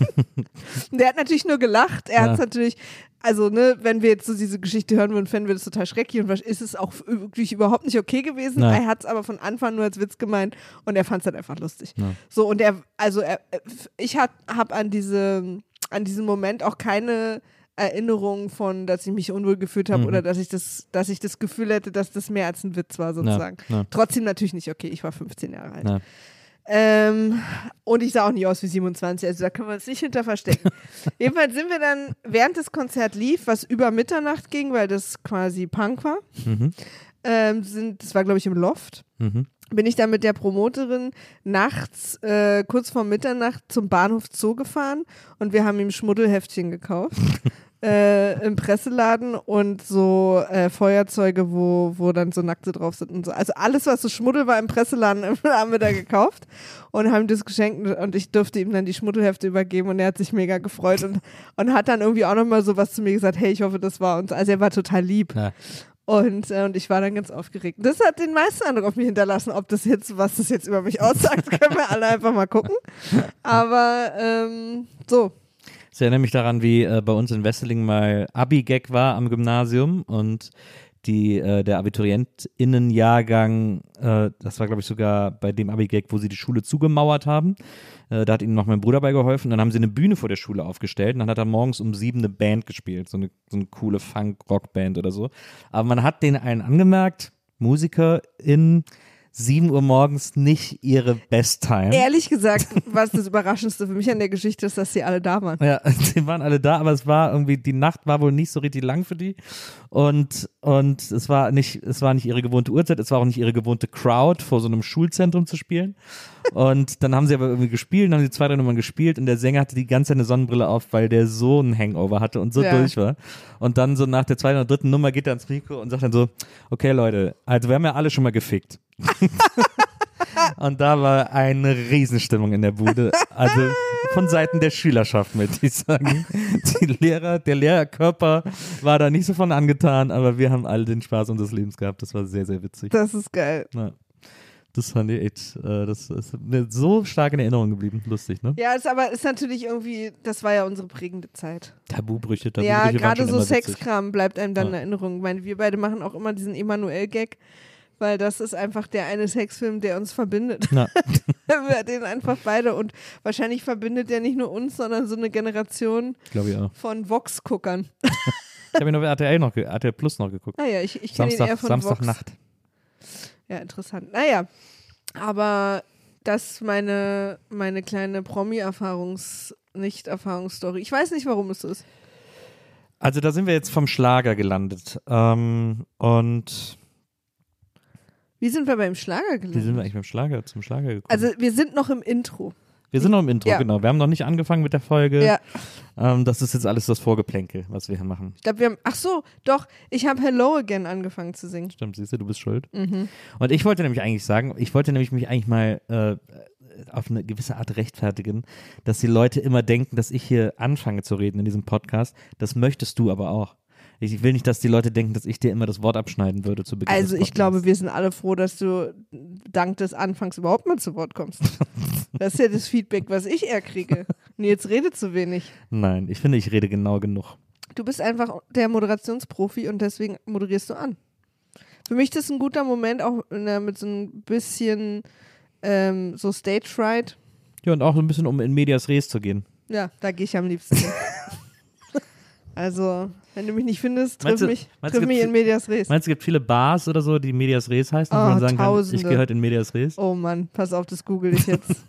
und der hat natürlich nur gelacht. Er Ja. hat natürlich, also ne, wenn wir jetzt so diese Geschichte hören würden, fänden wir das total schrecklich und was- ist es auch wirklich überhaupt nicht okay gewesen. Nein. Er hat es aber von Anfang nur als Witz gemeint und er fand es halt einfach lustig. Ja. So und er, also er, ich habe hab an diese, an diesen Moment auch keine Erinnerung von, dass ich mich unwohl gefühlt habe Mhm. oder dass ich das, dass ich das Gefühl hätte, dass das mehr als ein Witz war sozusagen. Ja, ja. Trotzdem natürlich nicht okay. Ich war 15 Jahre alt. Ja. Ähm, und ich sah auch nicht aus wie 27, also da können wir uns nicht hinter verstecken. Jedenfalls sind wir dann, während das Konzert lief, was über Mitternacht ging, weil das quasi Punk war, Mhm. ähm, sind, das war glaube ich im Loft, Mhm. Bin ich dann mit der Promoterin nachts, äh, kurz vor Mitternacht, zum Bahnhof Zoo gefahren und wir haben ihm Schmuddelheftchen gekauft. äh, Im Presseladen und so äh, Feuerzeuge, wo, wo dann so Nackte drauf sind und so. Also alles, was so Schmuddel war im Presseladen, haben wir da gekauft und haben das geschenkt und ich durfte ihm dann die Schmuddelhefte übergeben und er hat sich mega gefreut und, und hat dann irgendwie auch nochmal so was zu mir gesagt, hey, ich hoffe, das war uns. Also er war total lieb. Ja. Und, äh, und ich war dann ganz aufgeregt. Das hat den meisten Eindruck auf mich hinterlassen. Ob das jetzt, was das jetzt über mich aussagt, können wir alle einfach mal gucken. Aber ähm, so. Ich erinnere mich daran, wie äh, bei uns in Wesseling mal Abi-Gag war am Gymnasium und die, äh, der AbiturientInnen-Jahrgang, äh, das war glaube ich sogar bei dem Abi-Gag, wo sie die Schule zugemauert haben. Äh, da hat ihnen noch mein Bruder bei geholfen. Dann haben sie eine Bühne vor der Schule aufgestellt und dann hat er morgens um sieben eine Band gespielt, so eine, so eine coole Funk-Rock-Band oder so. Aber man hat denen einen angemerkt, MusikerInnen, 7 Uhr morgens nicht ihre Best-Time. Ehrlich gesagt, was das Überraschendste für mich an der Geschichte ist, dass sie alle da waren. Ja, die waren alle da, aber es war irgendwie, die Nacht war wohl nicht so richtig lang für die. Und, und es war nicht, es war nicht ihre gewohnte Uhrzeit, es war auch nicht ihre gewohnte Crowd, vor so einem Schulzentrum zu spielen. Und dann haben sie aber irgendwie gespielt, dann haben sie zwei, drei Nummern gespielt und der Sänger hatte die ganze Zeit eine Sonnenbrille auf, weil der so einen Hangover hatte und so Ja. durch war. Und dann so nach der zweiten oder dritten Nummer geht er ans Mikro und sagt dann so, okay Leute, also wir haben ja alle schon mal gefickt. Und da war eine Riesenstimmung in der Bude. Also von Seiten der Schülerschaft, möchte ich sagen. Die Lehrer, der Lehrerkörper war da nicht so von angetan, aber wir haben alle den Spaß unseres Lebens gehabt. Das war sehr, sehr witzig. Das ist geil. Ja. Das fand ich echt, äh, das ist mir so stark in Erinnerung geblieben. Lustig, ne? Ja, ist aber ist natürlich irgendwie, das war ja unsere prägende Zeit. Tabubrüche, Tabubrüche. ja, gerade so. Sexkram bleibt einem dann Ja. in Erinnerung. Ich meine, wir beide machen auch immer diesen Emanuel-Gag, weil das ist einfach der eine Sexfilm, der uns verbindet. Na, Wir den einfach beide und wahrscheinlich verbindet der nicht nur uns, sondern so eine Generation von Vox-Guckern. Ich habe ihn auf RTL noch, RTL Plus noch geguckt. Naja, ich, ich kenne ihn eher von. Samstagnacht. Ja, interessant. Naja, aber das ist meine, meine kleine Promi-Erfahrungs-, Nicht-Erfahrungsstory. Ich weiß nicht, warum es so ist. Also da sind wir jetzt vom Schlager gelandet. Ähm, und Wie sind wir beim Schlager wie sind gelandet? wir eigentlich beim Schlager, zum Schlager gekommen? Also, wir sind noch im Intro. wir sind noch im Intro, ja. genau. Wir haben noch nicht angefangen mit der Folge. Ja, Ähm, das ist jetzt alles das Vorgeplänkel, was wir hier machen. ich glaube, wir haben. Ach so, doch, ich habe Hello Again angefangen zu singen. Stimmt, siehst du, du bist schuld. Mhm. Und ich wollte nämlich eigentlich sagen, ich wollte nämlich mich eigentlich mal äh, auf eine gewisse Art rechtfertigen, dass die Leute immer denken, dass ich hier anfange zu reden in diesem Podcast. Das möchtest du aber auch. Ich will nicht, dass die Leute denken, dass ich dir immer das Wort abschneiden würde zu Beginn. Also, des ich glaube, wir sind alle froh, dass du dank des Anfangs überhaupt mal zu Wort kommst. Das ist ja das Feedback, was ich eher kriege. Nils redet zu wenig. Nein, ich finde, ich rede genau genug. Du bist einfach der Moderationsprofi und deswegen moderierst du an. Für mich ist das ein guter Moment, auch äh, mit so ein bisschen ähm, so Stage Fright. Ja, und auch so ein bisschen, um in Medias Res zu gehen. Ja, da gehe ich am liebsten. also, wenn du mich nicht findest, triff du- mich, triff mich in Medias Res. Meinst du, es gibt viele Bars oder so, die Medias Res heißen, wo Oh, man sagen kann, ich Tausende. heute in Medias Res? Oh Mann, pass auf, das google ich jetzt.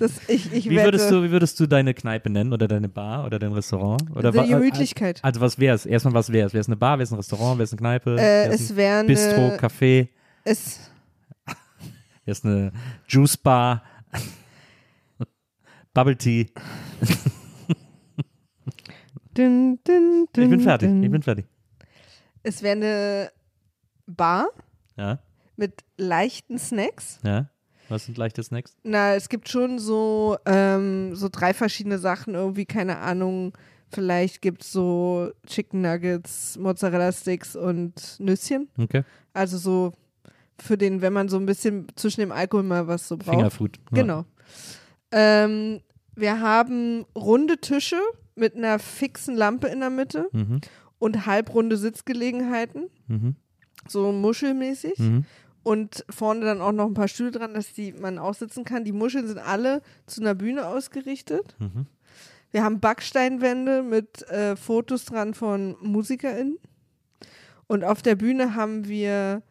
Das, ich, ich Wie wette, würdest, du, wie würdest du deine Kneipe nennen oder deine Bar oder dein Restaurant? Oder The wa- Gemütlichkeit. Also was wär's? Erstmal was wär's? Wär's eine Bar, wär's ein Restaurant, wär's eine Kneipe? Äh, es ein wäre eine, Bistro, Café, es, wär's eine Juice Bar, Bubble Tea. Dün, dün, dün, Ich bin fertig, ich bin fertig. es wäre eine Bar Ja, mit leichten Snacks. ja. Was sind leichte Snacks? Na, es gibt schon so, ähm, so drei verschiedene Sachen, irgendwie, keine Ahnung. Vielleicht gibt es so Chicken Nuggets, Mozzarella Sticks und Nüsschen. Okay. Also so für den, wenn man so ein bisschen zwischen dem Alkohol mal was so braucht. Fingerfood. Ja. Genau. Ähm, wir haben runde Tische mit einer fixen Lampe in der Mitte Mhm. und halbrunde Sitzgelegenheiten, Mhm. so muschelmäßig. Mhm. Und vorne dann auch noch ein paar Stühle dran, dass die man aussitzen kann. Die Muscheln sind alle zu einer Bühne ausgerichtet. Mhm. Wir haben Backsteinwände mit äh, Fotos dran von MusikerInnen. Und auf der Bühne haben wir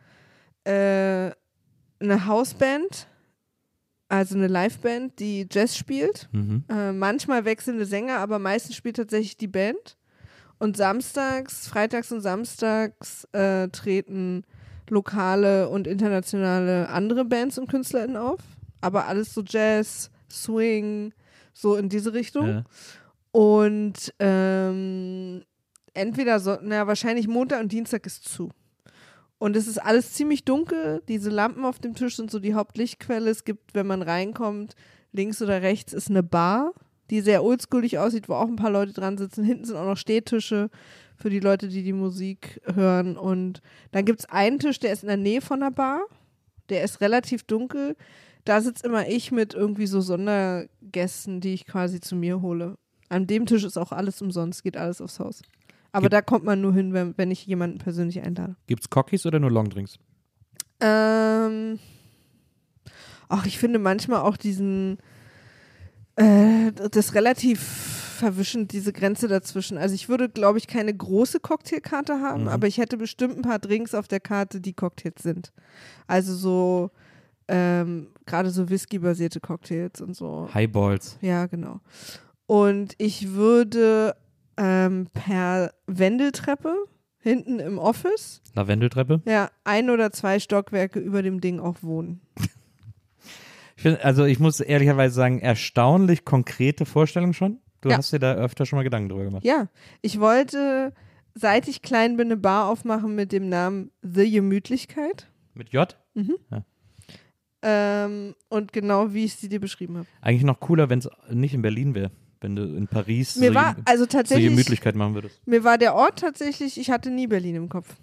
äh, eine Hausband, also eine Liveband, die Jazz spielt. Mhm. Äh, manchmal wechselnde Sänger, aber meistens spielt tatsächlich die Band. Und samstags, freitags und samstags äh, treten lokale und internationale andere Bands und KünstlerInnen auf. Aber alles so Jazz, Swing, so in diese Richtung. Ja. Und ähm, entweder so, na, wahrscheinlich Montag und Dienstag ist zu. Und es ist alles ziemlich dunkel. Diese Lampen auf dem Tisch sind so die Hauptlichtquelle. Es gibt, wenn man reinkommt, links oder rechts ist eine Bar, die sehr oldschoolig aussieht, wo auch ein paar Leute dran sitzen. Hinten sind auch noch Stehtische für die Leute, die die Musik hören. Und dann gibt es einen Tisch, der ist in der Nähe von der Bar. Der ist relativ dunkel. Da sitze immer ich mit irgendwie so Sondergästen, die ich quasi zu mir hole. An dem Tisch ist auch alles umsonst, geht alles aufs Haus. Aber Gibt- da kommt man nur hin, wenn, wenn ich jemanden persönlich einlade. Gibt's Cockies oder nur Longdrinks? Ähm, ach, ich finde manchmal auch diesen, äh, das relativ verwischend, diese Grenze dazwischen. Also ich würde, glaube ich, keine große Cocktailkarte haben, Mhm. aber ich hätte bestimmt ein paar Drinks auf der Karte, die Cocktails sind. Also so, ähm, gerade so Whisky-basierte Cocktails und so. Highballs. Ja, genau. Und ich würde ähm, per Wendeltreppe hinten im Office, Lavendeltreppe. ja, ein oder zwei Stockwerke über dem Ding auch wohnen. Ich find, also ich muss ehrlicherweise sagen, erstaunlich konkrete Vorstellung schon. Du Ja. hast dir da öfter schon mal Gedanken drüber gemacht. Ja, ich wollte, seit ich klein bin, eine Bar aufmachen mit dem Namen The Gemütlichkeit. Mit J? Ähm, und genau wie ich sie dir beschrieben habe. Eigentlich noch cooler, wenn es nicht in Berlin wäre. Wenn du in Paris Mir so, war, also so tatsächlich, Gemütlichkeit machen würdest. mir war der Ort tatsächlich, ich hatte nie Berlin im Kopf.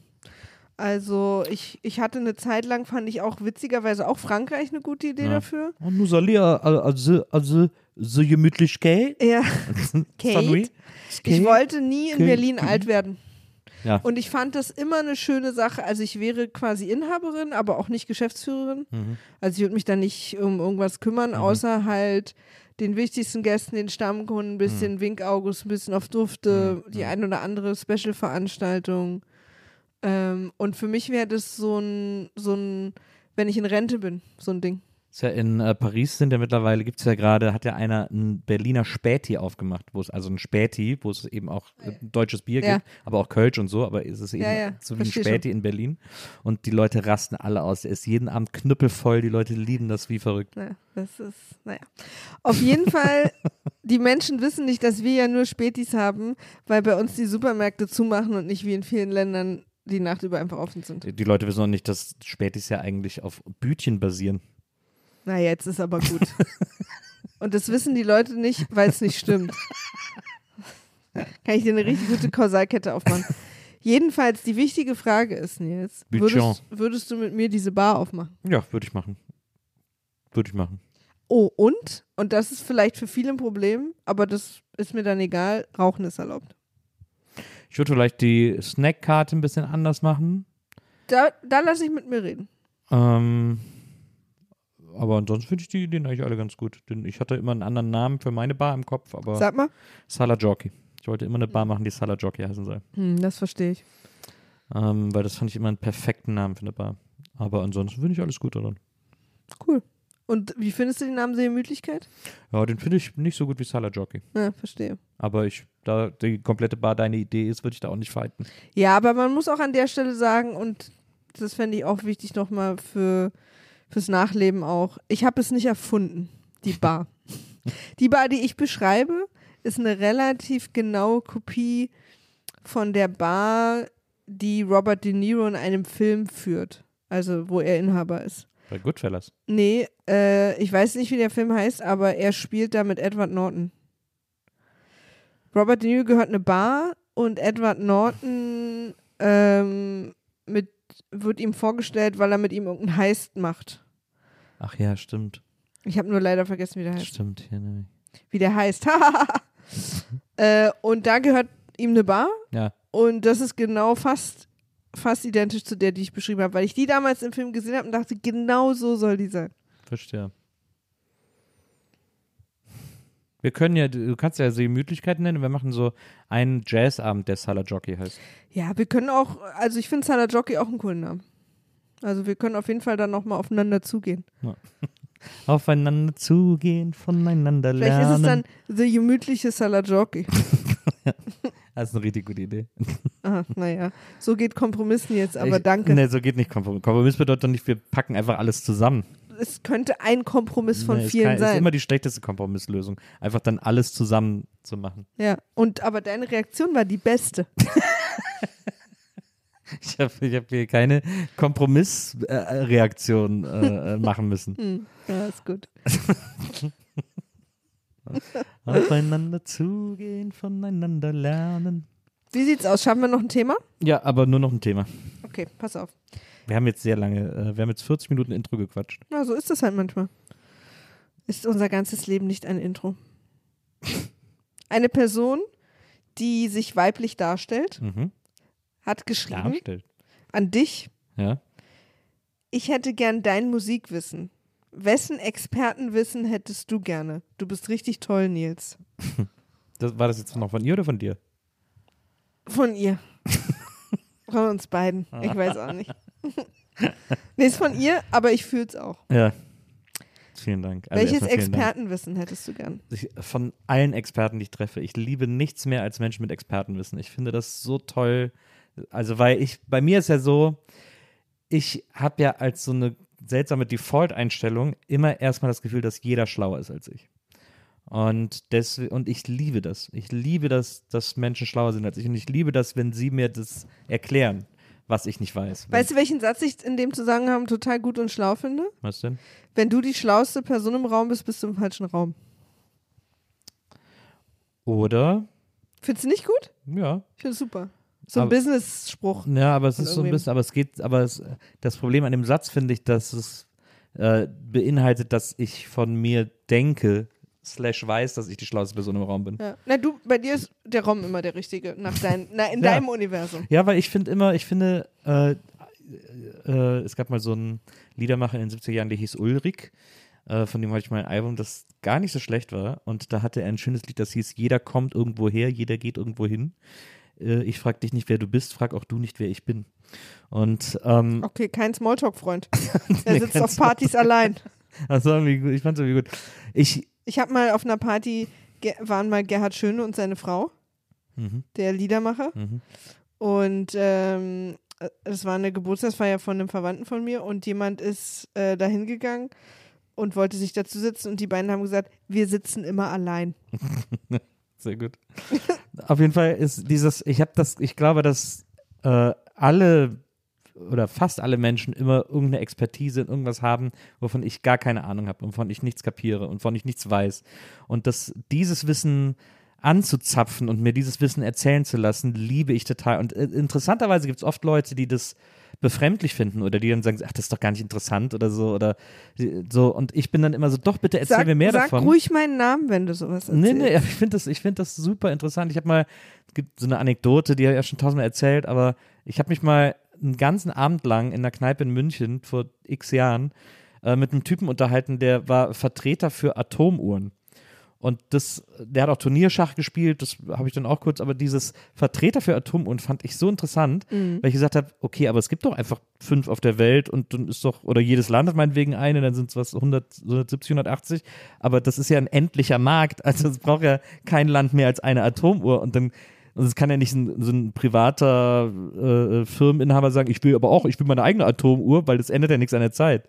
Also ich, ich hatte eine Zeit lang, fand ich auch witzigerweise auch Frankreich eine gute Idee Ja. dafür. Oh, nous allons also, also, so Gemütlichkeit. Ja, Kate? Ich wollte nie in Kate? Berlin alt werden. Ja. Und ich fand das immer eine schöne Sache. Also ich wäre quasi Inhaberin, aber auch nicht Geschäftsführerin. Mhm. Also ich würde mich da nicht um irgendwas kümmern, außer halt den wichtigsten Gästen, den Stammkunden, ein Mhm. bisschen Wink August, ein bisschen auf Dufte, die ein oder andere Special-Veranstaltung. Ähm, und für mich wäre das so ein, so ein, wenn ich in Rente bin, so ein Ding. Ist ja in äh, Paris sind ja mittlerweile, gibt es ja gerade, hat ja einer ein Berliner Späti aufgemacht, wo es also ein Späti, wo es eben auch äh, deutsches Bier Ja. gibt, aber auch Kölsch und so, aber es ist eben Ja, ja, so wie ein Späti in Berlin. Und die Leute rasten alle aus. Er ist jeden Abend knüppelvoll, die Leute lieben das wie verrückt. Naja, das ist, naja. Auf jeden Fall, die Menschen wissen nicht, dass wir ja nur Spätis haben, weil bei uns die Supermärkte zumachen und nicht wie in vielen Ländern die Nacht über einfach offen sind. Die Leute wissen auch nicht, dass Spätis ja eigentlich auf Bütchen basieren. Na, jetzt ist aber gut. Und das wissen die Leute nicht, weil es nicht stimmt. Kann ich dir eine richtig gute Kausalkette aufmachen. Jedenfalls, die wichtige Frage ist, Nils, würdest, würdest du mit mir diese Bar aufmachen? Ja, würde ich machen. Würde ich machen. Oh, und, und das ist vielleicht für viele ein Problem, aber das ist mir dann egal, Rauchen ist erlaubt. Ich würde vielleicht die Snackkarte ein bisschen anders machen. Da, da lasse ich mit mir reden. Ähm, aber ansonsten finde ich die Ideen eigentlich alle ganz gut. Denn ich hatte immer einen anderen Namen für meine Bar im Kopf, aber Sag mal. Salah Jockey. Ich wollte immer eine Bar machen, die Salah Jockey heißen soll. Hm, das verstehe ich. Ähm, weil das fand ich immer einen perfekten Namen für eine Bar. Aber ansonsten finde ich alles gut daran. Cool. Und wie findest du den Namen Sehemütlichkeit? Ja, den finde ich nicht so gut wie Salah Jockey. Ja, verstehe. Aber ich, da die komplette Bar deine Idee ist, würde ich da auch nicht fighten. Ja, aber man muss auch an der Stelle sagen, und das fände ich auch wichtig nochmal für, fürs Nachleben auch, ich habe es nicht erfunden, die Bar. die Bar, die ich beschreibe, ist eine relativ genaue Kopie von der Bar, die Robert De Niro in einem Film führt. Also, wo er Inhaber ist. Bei Goodfellas. Nee, äh, ich weiß nicht, wie der Film heißt, aber er spielt da mit Edward Norton. Robert De Niro gehört eine Bar und Edward Norton ähm, mit, wird ihm vorgestellt, weil er mit ihm irgendeinen Heist macht. Ach ja, stimmt. Ich habe nur leider vergessen, wie der heißt. Stimmt, ja, nee. Wie der heißt. äh, und da gehört ihm eine Bar Ja, und das ist genau fast, fast identisch zu der, die ich beschrieben habe, weil ich die damals im Film gesehen habe und dachte, genau so soll die sein. verstehe. Wir können ja, du kannst ja Sehmütlichkeit nennen. Wir machen so einen Jazzabend, der Salah Jockey heißt. Ja, wir können auch, also ich finde Salah Jockey auch einen coolen Namen. Also wir können auf jeden Fall dann nochmal aufeinander zugehen. Aufeinander zugehen, voneinander Vielleicht lernen. ist es dann The gemütliche Salah Jockey. Das ist eine richtig gute Idee. Aha, naja, so geht Kompromissen jetzt, aber ich, danke. Nee, so geht nicht Kompromiss. Kompromiss bedeutet doch nicht, wir packen einfach alles zusammen. Es könnte ein Kompromiss von nee, vielen kann, ist sein. immer die schlechteste Kompromisslösung. Einfach dann alles zusammen zu machen. ja, und aber deine Reaktion war die beste. Ich habe ich hab hier keine Kompromissreaktion äh, äh, machen müssen. Hm, ja, ist gut. Aufeinander zugehen, voneinander lernen. Wie sieht's aus? Schaffen wir noch ein Thema? Ja, aber nur noch ein Thema. Okay, pass auf. Wir haben jetzt sehr lange, äh, wir haben jetzt 40 Minuten Intro gequatscht. Na, so ist das halt manchmal. Ist unser ganzes Leben nicht ein Intro? Eine Person, die sich weiblich darstellt, Mhm. Hat geschrieben Darstellt. an dich, Ja. ich hätte gern dein Musikwissen. Wessen Expertenwissen hättest du gerne? Du bist richtig toll, Nils. Das, war das jetzt noch von ihr oder von dir? Von ihr. von uns beiden. Ich weiß auch nicht. nee, ist von ihr, aber ich fühl's auch. Ja. Vielen Dank. Also Welches vielen Dank. Expertenwissen hättest du gern? Ich, von allen Experten, die ich treffe, ich liebe nichts mehr als Menschen mit Expertenwissen. Ich finde das so toll. Also, weil ich, bei mir ist ja so, ich habe ja als so eine seltsame Default-Einstellung immer erstmal das Gefühl, dass jeder schlauer ist als ich. Und, des, und ich liebe das. Ich liebe das, dass Menschen schlauer sind als ich. Und ich liebe das, wenn sie mir das erklären, was ich nicht weiß. Weißt du, welchen Satz ich in dem Zusammenhang total gut und schlau finde? was denn? Wenn du die schlauste Person im Raum bist, bist du im falschen Raum. Oder, Findest du nicht gut? ja, Ich finde es super. So ein Business-Spruch. Ja, aber es ist so ein bisschen, aber es geht, aber es, das Problem an dem Satz finde ich, dass es äh, beinhaltet, dass ich von mir denke, slash weiß, dass ich die schlauste Person im Raum bin. Ja. Na, du, bei dir ist der Rom immer der richtige, nach dein, na, in Ja. deinem Universum. Ja, weil ich finde immer, ich finde, äh, äh, es gab mal so einen Liedermacher in den 70er Jahren, der hieß Ulrich. Äh, von dem hatte ich mal ein Album, das gar nicht so schlecht war. Und da hatte er ein schönes Lied, das hieß Jeder kommt irgendwo her, jeder geht irgendwo hin. Äh, ich frag dich nicht, wer du bist, frag auch du nicht, wer ich bin. Und ähm, Okay, kein Smalltalk-Freund. Er sitzt auf Partys allein. gut. Ich fand's irgendwie gut. Ich, Ich habe mal auf einer Party, waren mal Gerhard Schöne und seine Frau, mhm, der Liedermacher. mhm. Und ähm, äh, es war eine Geburtstagsfeier von einem Verwandten von mir und jemand ist äh, da hingegangen und wollte sich dazu sitzen und die beiden haben gesagt, wir sitzen immer allein. Sehr gut. Auf jeden Fall ist dieses, ich habe das, ich glaube, dass äh, alle oder fast alle Menschen immer irgendeine Expertise in irgendwas haben, wovon ich gar keine Ahnung habe und wovon ich nichts kapiere und wovon ich nichts weiß. Und dass dieses Wissen anzuzapfen und mir dieses Wissen erzählen zu lassen, liebe ich total. Und äh, interessanterweise gibt es oft Leute, die das befremdlich finden oder die dann sagen, ach, das ist doch gar nicht interessant oder so oder so und ich bin dann immer so, doch bitte erzähl Sag, mir mehr sag davon. ruhig meinen Namen, wenn du sowas erzählst. Nee, nee, aber ich finde das, ich find das super interessant. Ich habe mal, es gibt so eine Anekdote, die habe ich ja schon tausendmal erzählt, aber ich habe mich mal einen ganzen Abend lang in einer Kneipe in München vor x Jahren äh, mit einem Typen unterhalten, der war Vertreter für Atomuhren. Und das, der hat auch Turnierschach gespielt, das habe ich dann auch kurz, aber dieses Vertreter für Atomuhren fand ich so interessant, weil ich gesagt habe, okay, aber es gibt doch einfach fünf auf der Welt und dann ist doch, oder jedes Land hat meinetwegen eine, dann sind es was 100, 170, 180, aber das ist ja ein endlicher Markt, also es braucht ja kein Land mehr als eine Atomuhr und dann und es kann ja nicht so ein, so ein privater äh, Firmeninhaber sagen, ich will aber auch, ich will meine eigene Atomuhr, weil das ändert ja nichts an der Zeit.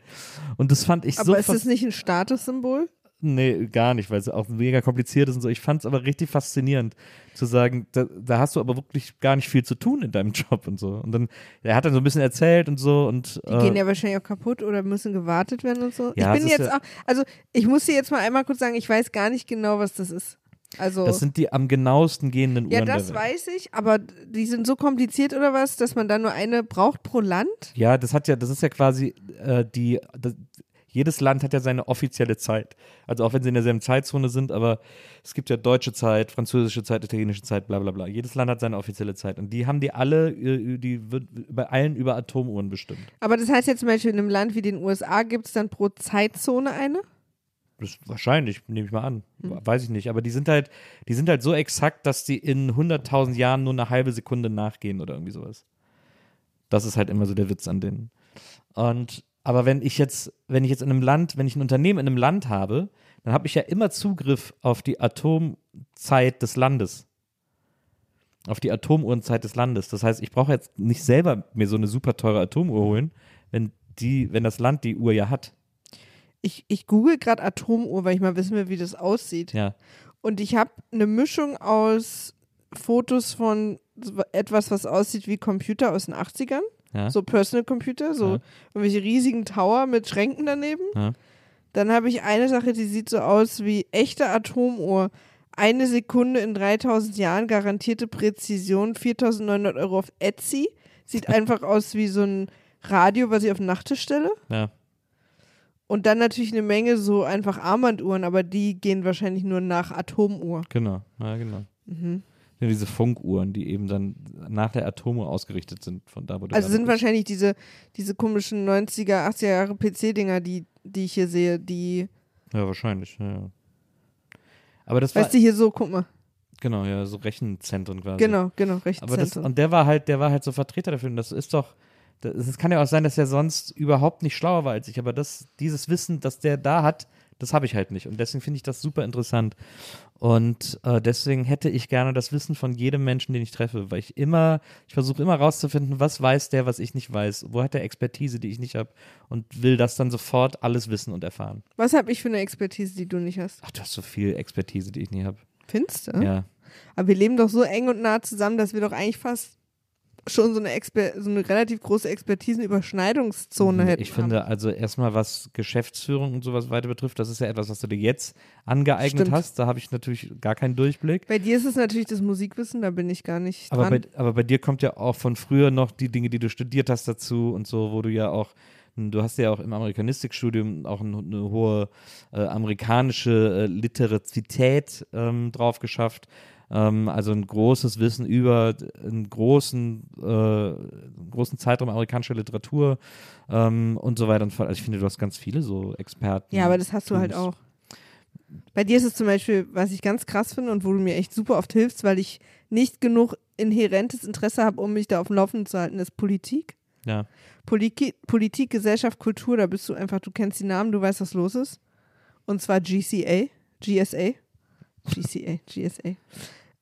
Und das fand ich so Aber ist das nicht ein Statussymbol? Nee, gar nicht, weil es auch mega kompliziert ist und so. Ich fand es aber richtig faszinierend zu sagen, da, da hast du aber wirklich gar nicht viel zu tun in deinem Job und so. Und dann, er hat dann so ein bisschen erzählt und so und Die äh, gehen ja wahrscheinlich auch kaputt oder müssen gewartet werden und so. Ja, ich bin jetzt ja- auch, also ich muss dir jetzt mal einmal kurz sagen, ich weiß gar nicht genau, was das ist. Also das sind die am genauesten gehenden ja, Uhren das der Welt. weiß ich, aber die sind so kompliziert oder was, dass man da nur eine braucht pro Land? Ja, das hat ja, das ist ja quasi äh, die, das, jedes Land hat ja seine offizielle Zeit. Also auch wenn sie in derselben Zeitzone sind, aber es gibt ja deutsche Zeit, französische Zeit, italienische Zeit, bla bla bla. Jedes Land hat seine offizielle Zeit. Und die haben die alle, äh, die wird bei allen über Atomuhren bestimmt. Aber das heißt jetzt zum Beispiel in einem Land wie den USA gibt es dann pro Zeitzone eine? Das wahrscheinlich, nehme ich mal an. Weiß ich nicht. Aber die sind halt, die sind halt so exakt, dass die in 100.000 Jahren nur eine halbe Sekunde nachgehen oder irgendwie sowas. Das ist halt immer so der Witz an denen. Und, aber wenn ich jetzt, wenn ich jetzt in einem Land, wenn ich ein Unternehmen in einem Land habe, dann habe ich ja immer Zugriff auf die Atomzeit des Landes. Auf die Atomuhrenzeit des Landes. Das heißt, ich brauche jetzt nicht selber mir so eine super teure Atomuhr holen, wenn die, wenn das Land die Uhr ja hat. Ich, ich google gerade Atomuhr, weil ich mal wissen will, wie das aussieht. Ja. Und ich habe eine Mischung aus Fotos von etwas, was aussieht wie Computer aus den 80ern. Ja. So Personal Computer, so Ja. irgendwelche riesigen Tower mit Schränken daneben. Ja. Dann habe ich eine Sache, die sieht so aus wie echte Atomuhr. Eine Sekunde in 3000 Jahren, garantierte Präzision, 4900 Euro auf Etsy. Sieht einfach aus wie so ein Radio, was ich auf den Nachttisch stelle. Ja. Und dann natürlich eine Menge so einfach Armbanduhren, aber die gehen wahrscheinlich nur nach Atomuhr. Genau, ja, genau. Mhm. Ja, diese Funkuhren, die eben dann nach der Atomuhr ausgerichtet sind, von da, wo Also sind bist. wahrscheinlich diese, diese komischen 90er, 80er Jahre PC-Dinger, die, die ich hier sehe, die, Ja, wahrscheinlich, ja. ja. Aber das war, weißt du, hier so, guck mal. genau, ja, so Rechenzentren quasi. Genau, genau, Aber das, und der war halt, der war halt so Vertreter dafür. Und das ist doch, es kann ja auch sein, dass er sonst überhaupt nicht schlauer war als ich. Aber das, dieses Wissen, das der da hat, das habe ich halt nicht. Und deswegen finde ich das super interessant. Und äh, deswegen hätte ich gerne das Wissen von jedem Menschen, den ich treffe, weil ich immer, ich versuche immer rauszufinden, was weiß der, was ich nicht weiß, wo hat der Expertise, die ich nicht habe und will das dann sofort alles wissen und erfahren. Was habe ich für eine Expertise, die du nicht hast? Ach, du hast so viel Expertise, die ich nie habe. Findest du? Ja. Aber wir leben doch so eng und nah zusammen, dass wir doch eigentlich fast schon so eine, Exper so eine relativ große Expertisenüberschneidungszone hätten. Ich finde also erstmal, was Geschäftsführung und sowas weiter betrifft, das ist ja etwas, was du dir jetzt angeeignet Stimmt. hast. Da habe ich natürlich gar keinen Durchblick. Bei dir ist es natürlich das Musikwissen, da bin ich gar nicht Aber dran. bei, aber bei dir kommt ja auch von früher noch die Dinge, die du studiert hast dazu und so, wo du ja auch Du hast ja auch im Amerikanistikstudium auch eine, eine hohe äh, amerikanische äh, Literazität ähm, drauf geschafft. Ähm, also ein großes Wissen über einen großen, äh, großen Zeitraum amerikanischer Literatur ähm, und so weiter und so fort. Also ich finde, du hast ganz viele so Experten. Ja, aber das hast du halt auch. Bei dir ist es zum Beispiel, was ich ganz krass finde und wo du mir echt super oft hilfst, weil ich nicht genug inhärentes Interesse habe, um mich da auf dem Laufenden zu halten, ist Politik. Ja. Politik, Politik, Gesellschaft, Kultur, da bist du einfach, du kennst die Namen, du weißt, was los ist. Und zwar GCA, GSA. GCA, GSA.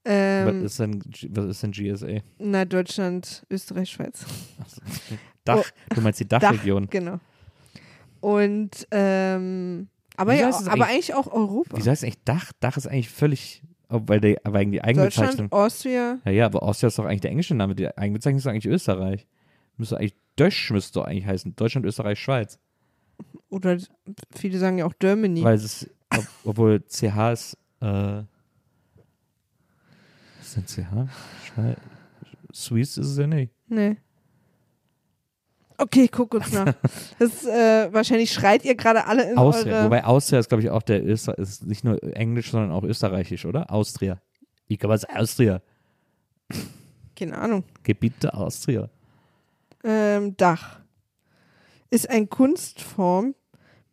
Ähm, was, ist denn, was ist denn GSA? na, Deutschland, Österreich, Schweiz. Achso. Dach, du meinst die Dachregion. Dach, genau. Und, ähm, aber ja, aber eigentlich- eigentlich auch Europa. Wieso heißt es eigentlich Dach? Dach ist eigentlich völlig, oh, weil die, aber eigentlich die Eigenbezeichnung. Deutschland, Austria, Ja, ja, aber Austria ist doch eigentlich der englische Name. Die Eigenbezeichnung ist doch eigentlich Österreich. Müsste eigentlich Dösch müsste doch eigentlich heißen. Deutschland, Österreich, Schweiz. oder viele sagen ja auch Germany. Weil es ist, ob, obwohl CH ist, äh, denn CH? Schweiz? Swiss ist es ja nicht. Nee. Okay, guck uns nach. Das, äh, wahrscheinlich schreit ihr gerade alle in Austria. eure... Wobei Austria ist, glaube ich, auch der Öster ist nicht nur Englisch, sondern auch Österreichisch, oder? Austria. Ich glaube, es ist Austria. Keine Ahnung. Gebiete Austria. Ähm, Dach. Ist ein Kunstform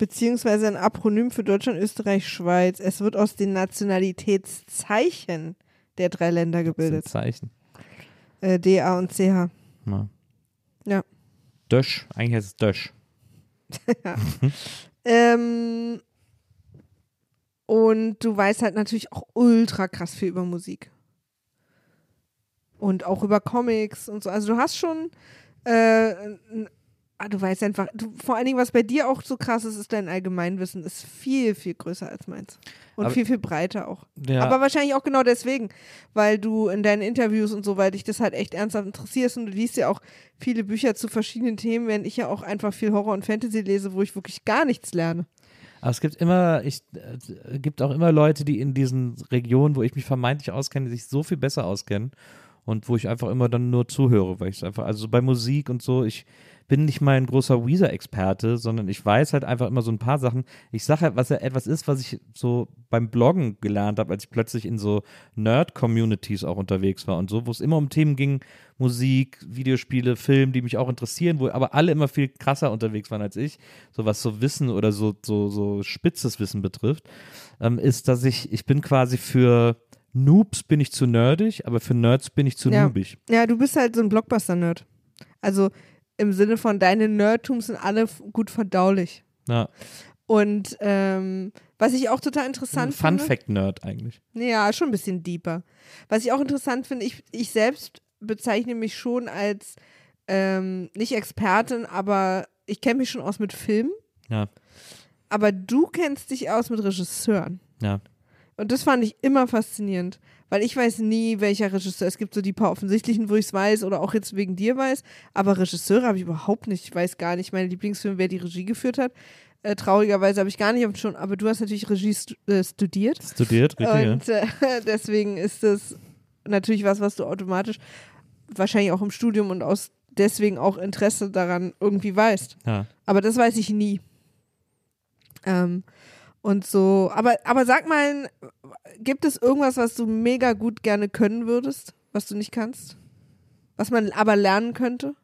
beziehungsweise ein Akronym für Deutschland, Österreich, Schweiz. Es wird aus den Nationalitätszeichen der drei Länder gebildet. Zeichen. Äh, D, A und CH. Ja. Ja. Dösch, eigentlich heißt es Dösch. Ähm, und du weißt halt natürlich auch ultra krass viel über Musik. Und auch über Comics und so. Also du hast schon, äh, ah, du weißt einfach, du, vor allen Dingen, was bei dir auch so krass ist, ist dein Allgemeinwissen ist viel, viel größer als meins. Und Aber- viel, viel breiter auch. Ja. Aber wahrscheinlich auch genau deswegen, weil du in deinen Interviews und so, weil dich das halt echt ernsthaft interessierst und du liest ja auch viele Bücher zu verschiedenen Themen, während ich ja auch einfach viel Horror und Fantasy lese, wo ich wirklich gar nichts lerne. Aber es gibt immer, ich, äh, gibt auch immer Leute, die in diesen Regionen, wo ich mich vermeintlich auskenne, sich so viel besser auskennen und wo ich einfach immer dann nur zuhöre, weil ich es einfach, also bei Musik und so, ich bin nicht mal ein großer Weezer-Experte, sondern ich weiß halt einfach immer so ein paar Sachen. Ich sage halt, was ja etwas ist, was ich so beim Bloggen gelernt habe, als ich plötzlich in so Nerd-Communities auch unterwegs war und so, wo es immer um Themen ging, Musik, Videospiele, Film, die mich auch interessieren, wo aber alle immer viel krasser unterwegs waren als ich, so was so Wissen oder so, so, so spitzes Wissen betrifft, ähm, ist, dass ich, ich bin quasi für Noobs bin ich zu nerdig, aber für Nerds bin ich zu Ja. noobig. Ja, du bist halt so ein Blockbuster-Nerd. Also im Sinne von deine Nerdtums sind alle gut verdaulich. Ja, Und ähm, was ich auch total interessant finde. Fun-Fact-Nerd eigentlich. Ja, schon ein bisschen deeper. Was ich auch interessant finde, ich, ich selbst bezeichne mich schon als ähm, nicht Expertin, aber ich kenne mich schon aus mit Filmen. Ja, Aber du kennst dich aus mit Regisseuren. ja. Und das fand ich immer faszinierend, weil ich weiß nie, welcher Regisseur. Es gibt so die paar offensichtlichen, wo ich es weiß oder auch jetzt wegen dir weiß, aber Regisseure habe ich überhaupt nicht. Ich weiß gar nicht, mein Lieblingsfilm, wer die Regie geführt hat. Äh, traurigerweise habe ich gar nicht auf schon, aber du hast natürlich Regie stu äh, studiert. Studiert, richtig. Und äh, deswegen ist das natürlich was, was du automatisch wahrscheinlich auch im Studium und aus deswegen auch Interesse daran irgendwie weißt. ja. Aber das weiß ich nie. Ähm, und so, aber, aber sag mal, gibt es irgendwas, was du mega gut gerne können würdest, was du nicht kannst? Was man aber lernen könnte?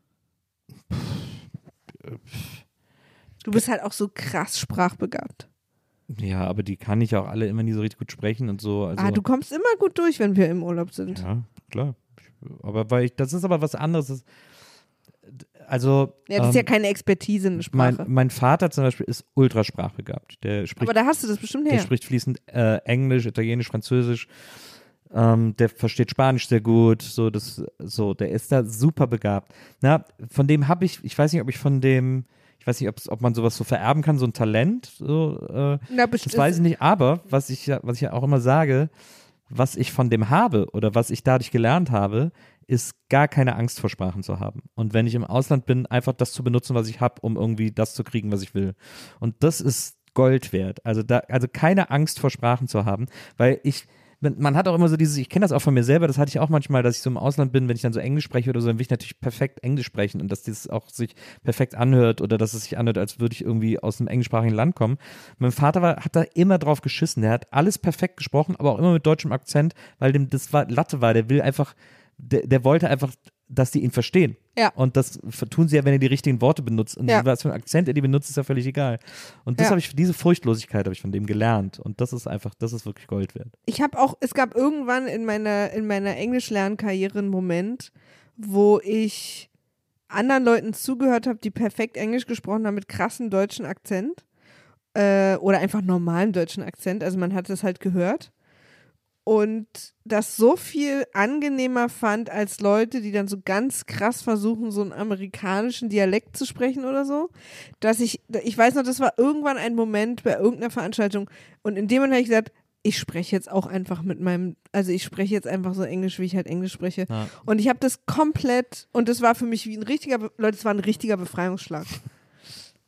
Du bist halt auch so krass sprachbegabt. Ja, aber die kann ich auch alle immer nie so richtig gut sprechen und so. Also, ah, du kommst immer gut durch, wenn wir im Urlaub sind. Ja, klar. Aber weil ich, das ist aber was anderes. Das, also, Ja, das ist ja ähm, keine Expertise in der Sprache. mein, mein Vater zum Beispiel ist ultrasprachbegabt. Der spricht, aber da hast du das bestimmt der her. spricht fließend äh, Englisch, Italienisch, Französisch. Ähm, der versteht Spanisch sehr gut. So, das, so, der ist da super begabt. Na, von dem habe ich, ich weiß nicht, ob ich von dem, ich weiß nicht, ob man sowas so vererben kann, so ein Talent. So, äh, Na, das weiß ich nicht, aber was ich ja, was ich ja auch immer sage, was ich von dem habe oder was ich dadurch gelernt habe, ist gar keine Angst vor Sprachen zu haben. Und wenn ich im Ausland bin, einfach das zu benutzen, was ich habe, um irgendwie das zu kriegen, was ich will. Und das ist Gold wert. Also da, also keine Angst vor Sprachen zu haben, weil ich, man, hat auch immer so dieses, ich kenne das auch von mir selber, das hatte ich auch manchmal, dass ich so im Ausland bin, wenn ich dann so Englisch spreche oder so, dann will ich natürlich perfekt Englisch sprechen und dass das auch sich perfekt anhört oder dass es sich anhört, als würde ich irgendwie aus einem englischsprachigen Land kommen. Mein Vater war, hat da immer drauf geschissen, der hat alles perfekt gesprochen, aber auch immer mit deutschem Akzent, weil dem das war Latte war, der will einfach, der, der wollte einfach dass die ihn verstehen. Ja. Und das tun sie ja, wenn er die richtigen Worte benutzt. Und Ja. was für einen Akzent er die benutzt, ist ja völlig egal. Und das Ja. habe ich, diese Furchtlosigkeit habe ich von dem gelernt. Und das ist einfach, das ist wirklich Gold wert. Ich habe auch, es gab irgendwann in meiner, in meiner Englisch-Lernkarriere einen Moment, wo ich anderen Leuten zugehört habe, die perfekt Englisch gesprochen haben mit krassem deutschen Akzent äh, oder einfach normalem deutschen Akzent. Also man hat es halt gehört. Und das so viel angenehmer fand als Leute, die dann so ganz krass versuchen, so einen amerikanischen Dialekt zu sprechen oder so, dass ich, ich weiß noch, das war irgendwann ein Moment bei irgendeiner Veranstaltung und in dem Moment habe ich gesagt, ich spreche jetzt auch einfach mit meinem, also ich spreche jetzt einfach so Englisch, wie ich halt Englisch spreche. Ja. Und ich habe das komplett, und das war für mich wie ein richtiger, Leute, es war ein richtiger Befreiungsschlag.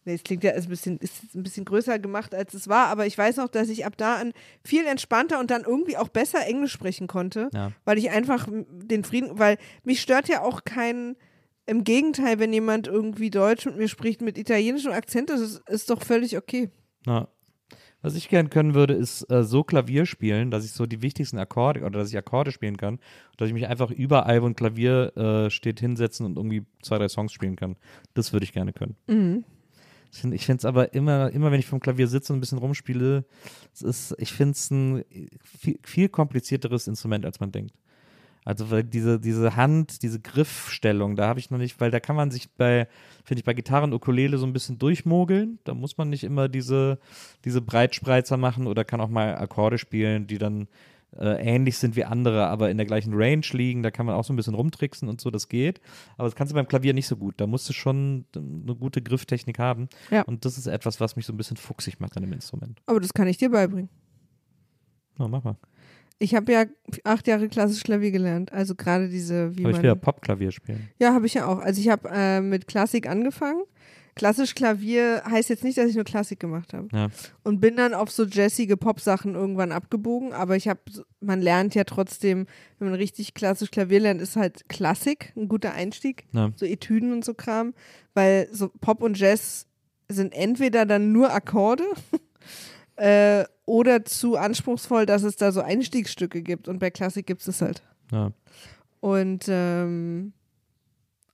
Nee, es klingt ja ein bisschen, ist ein bisschen größer gemacht, als es war, aber ich weiß noch, dass ich ab da an viel entspannter und dann irgendwie auch besser Englisch sprechen konnte, Ja. weil ich einfach den Frieden, weil mich stört ja auch kein, im Gegenteil, wenn jemand irgendwie Deutsch mit mir spricht mit italienischem Akzent, das ist, ist doch völlig okay. Ja. Was ich gern können würde, ist äh, so Klavier spielen, dass ich so die wichtigsten Akkorde oder dass ich Akkorde spielen kann, dass ich mich einfach überall, wo ein Klavier äh, steht, hinsetzen und irgendwie zwei, drei Songs spielen kann. Das würde ich gerne können. Mhm. Ich finde es aber immer, immer wenn ich vom Klavier sitze und ein bisschen rumspiele, es ist, ich finde es ein viel, viel komplizierteres Instrument, als man denkt. Also weil diese, diese Hand, diese Griffstellung, da habe ich noch nicht, weil da kann man sich bei, finde ich, bei Gitarre und Ukulele so ein bisschen durchmogeln. Da muss man nicht immer diese, diese Breitspreizer machen oder kann auch mal Akkorde spielen, die dann äh, ähnlich sind wie andere, aber in der gleichen Range liegen. Da kann man auch so ein bisschen rumtricksen und so, das geht. Aber das kannst du beim Klavier nicht so gut. Da musst du schon eine gute Grifftechnik haben. Ja. Und das ist etwas, was mich so ein bisschen fuchsig macht an dem Instrument. Aber das kann ich dir beibringen. Na, mach mal. Ich habe ja acht Jahre klassisch Klavier gelernt, also gerade diese, wie Habe ich man wieder Popklavier spielen. Ja, habe ich ja auch. Also ich habe äh, mit Klassik angefangen. Klassisch Klavier heißt jetzt nicht, dass ich nur Klassik gemacht habe. Ja. Und bin dann auf so jazzige Pop-Sachen irgendwann abgebogen. Aber ich habe, man lernt ja trotzdem, wenn man richtig klassisch Klavier lernt, ist halt Klassik ein guter Einstieg. Ja. So Etüden und so Kram. Weil so Pop und Jazz sind entweder dann nur Akkorde äh, oder zu anspruchsvoll, dass es da so Einstiegsstücke gibt. Und bei Klassik gibt es das halt. Ja. Und ähm,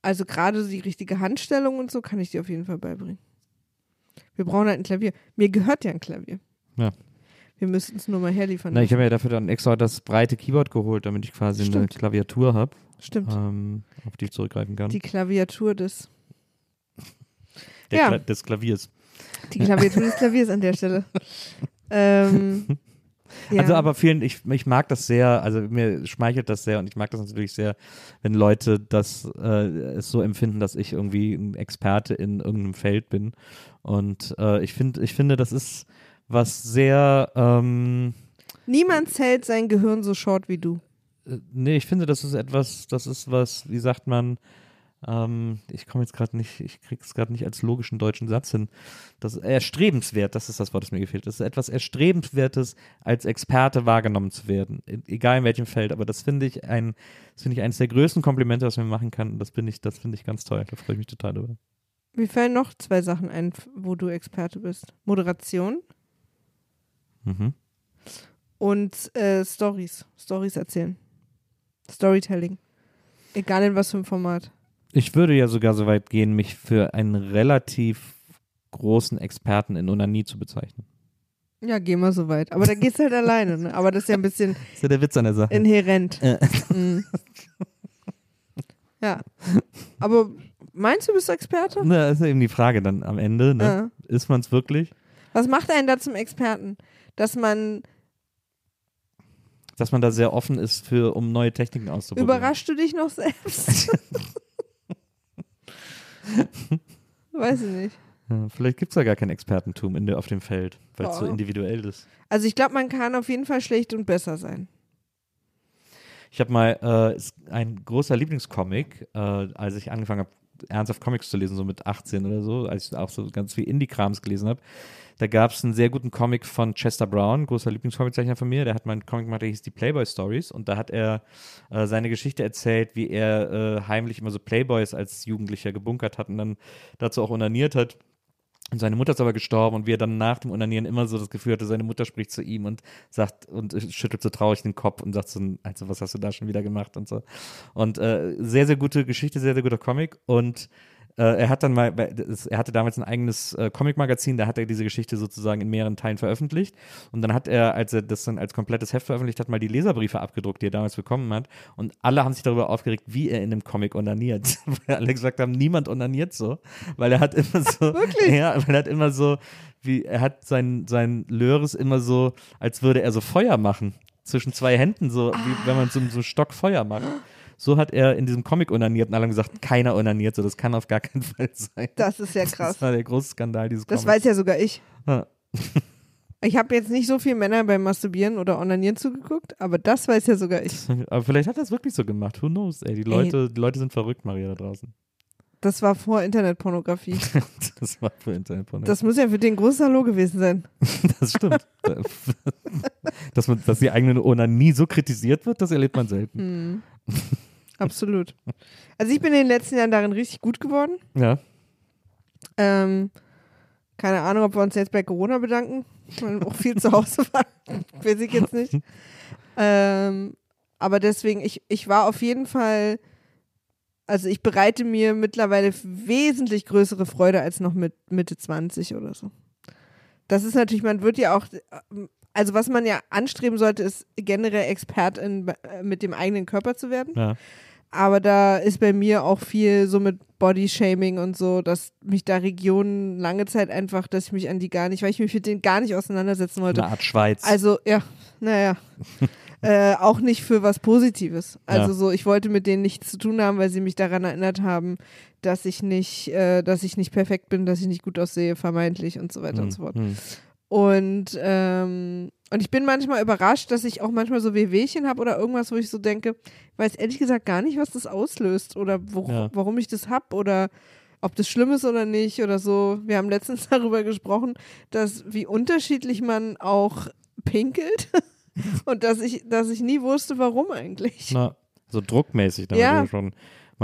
also gerade die richtige Handstellung und so kann ich dir auf jeden Fall beibringen. Wir brauchen halt ein Klavier. Mir gehört ja ein Klavier. Ja. Wir müssten es nur mal herliefern. Na, ich habe mir dafür dann extra das breite Keyboard geholt, damit ich quasi eine Stimmt. Klaviatur habe, Stimmt. ähm, auf die ich zurückgreifen kann. Die Klaviatur des. Der ja. Kla des Klaviers. Die Klaviatur des Klaviers an der Stelle. ähm, ja. Also aber vielen, ich, ich mag das sehr, also mir schmeichelt das sehr und ich mag das natürlich sehr, wenn Leute das äh, es so empfinden, dass ich irgendwie ein Experte in irgendeinem Feld bin. Und äh, ich finde, ich finde, das ist was sehr, ähm, Niemand zählt sein Gehirn so short wie du. äh, nee, ich finde, das ist etwas, das ist was, wie sagt man, ähm, ich komme jetzt gerade nicht, ich kriege es gerade nicht als logischen deutschen Satz hin. Das ist erstrebenswert, das ist das Wort, das mir gefehlt. Das ist etwas Erstrebenswertes, als Experte wahrgenommen zu werden, e- egal in welchem Feld. Aber das finde ich ein, das finde ich eines der größten Komplimente, was man machen kann. Und das bin ich, das finde ich ganz toll. Da freue ich mich total drüber. Mir fallen noch zwei Sachen ein, wo du Experte bist. Moderation Mhm. und äh, Stories. Stories erzählen. Storytelling. Egal in was für einem Format. Ich würde ja sogar so weit gehen, mich für einen relativ großen Experten in Onanie zu bezeichnen. Ja, geh mal so weit. Aber da geht's halt alleine, ne? Aber das ist ja ein bisschen Das ist ja der Witz an der Sache. inhärent. Äh. Mhm. Ja. Aber meinst du, bist du Experte? Na, das ist ja eben die Frage dann am Ende. Ne? Ja. Ist man es wirklich? Was macht einen da zum Experten? Dass man, Dass man da sehr offen ist, für, um neue Techniken auszuprobieren. überraschst du dich noch selbst? Weiß ich nicht. Ja, vielleicht gibt es ja gar kein Expertentum in auf dem Feld, weil es so individuell ist. Also ich glaube, man kann auf jeden Fall schlecht und besser sein. Ich habe mal äh, ein großer Lieblingscomic, äh, als ich angefangen habe, ernsthaft Comics zu lesen, so mit 18 oder so, als ich auch so ganz viel Indie-Krams gelesen habe. Da gab es einen sehr guten Comic von Chester Brown, großer Lieblingscomiczeichner von mir. Der hat mal einen Comic gemacht, der hieß die Playboy Stories. Und da hat er äh, seine Geschichte erzählt, wie er äh, heimlich immer so Playboys als Jugendlicher gebunkert hat und dann dazu auch onaniert hat. Und seine Mutter ist aber gestorben und wie er dann nach dem Onanieren immer so das Gefühl hatte, seine Mutter spricht zu ihm und sagt und schüttelt so traurig den Kopf und sagt so, also was hast du da schon wieder gemacht und so. Und äh, sehr, sehr gute Geschichte, sehr, sehr guter Comic und er hat dann mal, er hatte damals ein eigenes äh, Comic-Magazin, da hat er diese Geschichte sozusagen in mehreren Teilen veröffentlicht. Und dann hat er, als er das dann als komplettes Heft veröffentlicht hat, mal die Leserbriefe abgedruckt, die er damals bekommen hat. Und alle haben sich darüber aufgeregt, wie er in dem Comic onaniert. weil alle gesagt haben, niemand onaniert so. Weil er hat immer so. Wirklich? Ja, weil er hat immer so, wie, er hat sein, sein Löres immer so, als würde er so Feuer machen. Zwischen zwei Händen, so, wie wenn man so, so Stock Feuer macht. So hat er in diesem Comic onaniert und alle haben gesagt, keiner onaniert so, das kann auf gar keinen Fall sein. Das ist ja krass. Das war der große Skandal dieses Das Comics. weiß ja sogar ich. Ja. Ich habe jetzt nicht so viel Männer beim Masturbieren oder Onanieren zugeguckt, aber das weiß ja sogar ich. Aber vielleicht hat er es wirklich so gemacht. Who knows, ey. Die Leute, die Leute sind verrückt, Maria, da draußen. Das war vor Internetpornografie. Das war für Internetporno. Das muss ja für den großes Hallo gewesen sein. Das stimmt. dass, man, dass die eigene Onanie so kritisiert wird, das erlebt man selten. Hm. Absolut. Also ich bin in den letzten Jahren darin richtig gut geworden. Ja. Ähm, keine Ahnung, ob wir uns jetzt bei Corona bedanken, weil auch viel zu Hause waren. Weiß ich jetzt nicht. Ähm, aber deswegen, ich, ich war auf jeden Fall, also ich bereite mir mittlerweile wesentlich größere Freude als noch mit Mitte 20 oder so. Das ist natürlich, man wird ja auch, also was man ja anstreben sollte, ist generell Expertin äh, mit dem eigenen Körper zu werden. ja. Aber da ist bei mir auch viel so mit Bodyshaming und so, dass mich da Regionen lange Zeit einfach, dass ich mich an die gar nicht, weil ich mich mit denen gar nicht auseinandersetzen wollte. Eine Art Schweiz. Also, ja, naja. äh, auch nicht für was Positives. Also Ja. so, ich wollte mit denen nichts zu tun haben, weil sie mich daran erinnert haben, dass ich nicht, äh, dass ich nicht perfekt bin, dass ich nicht gut aussehe, vermeintlich und so weiter und so fort. Hm. Und, ähm, und ich bin manchmal überrascht, dass ich auch manchmal so Wehwehchen habe oder irgendwas, wo ich so denke, ich weiß ehrlich gesagt gar nicht, was das auslöst oder wo, Ja. warum ich das hab oder ob das schlimm ist oder nicht oder so. Wir haben letztens darüber gesprochen, dass wie unterschiedlich man auch pinkelt und dass ich, dass ich nie wusste, warum eigentlich. Na, so druckmäßig dann Ja. schon.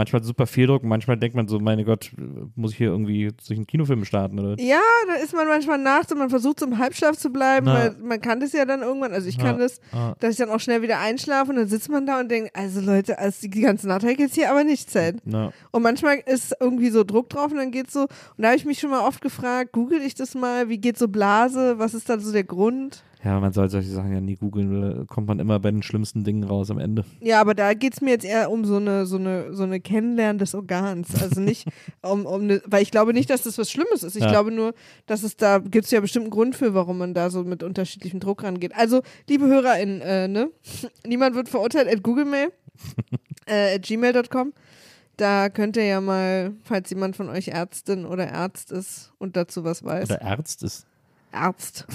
Manchmal super viel Druck, manchmal denkt man so, meine Gott, muss ich hier irgendwie durch einen Kinofilm starten oder? Ja, da ist man manchmal nachts und man versucht so im Halbschlaf zu bleiben, Na. weil man kann das ja dann irgendwann, also ich kann Ja. das, Ah. dass ich dann auch schnell wieder einschlafe und dann sitzt man da und denkt, also Leute, also die ganze Nacht hat jetzt hier aber nicht Zeit. Na, Und manchmal ist irgendwie so Druck drauf und dann geht's so, und da habe ich mich schon mal oft gefragt, google ich das mal, wie geht so Blase, was ist da so der Grund? Ja, man soll solche Sachen ja nie googeln, da kommt man immer bei den schlimmsten Dingen raus am Ende. Ja, aber da geht's mir jetzt eher um so eine, so eine, so eine Kennenlernen des Organs. Also nicht um, um eine, weil ich glaube nicht, dass das was Schlimmes ist. Ich Ja. glaube nur, dass es da gibt's ja bestimmt einen Grund für, warum man da so mit unterschiedlichem Druck rangeht. Also, liebe HörerInnen, äh, ne? Niemand wird verurteilt at Google Mail, äh, at gmail.com. Da könnt ihr ja mal, falls jemand von euch Ärztin oder Arzt ist und dazu was weiß. Oder Arzt ist. Arzt.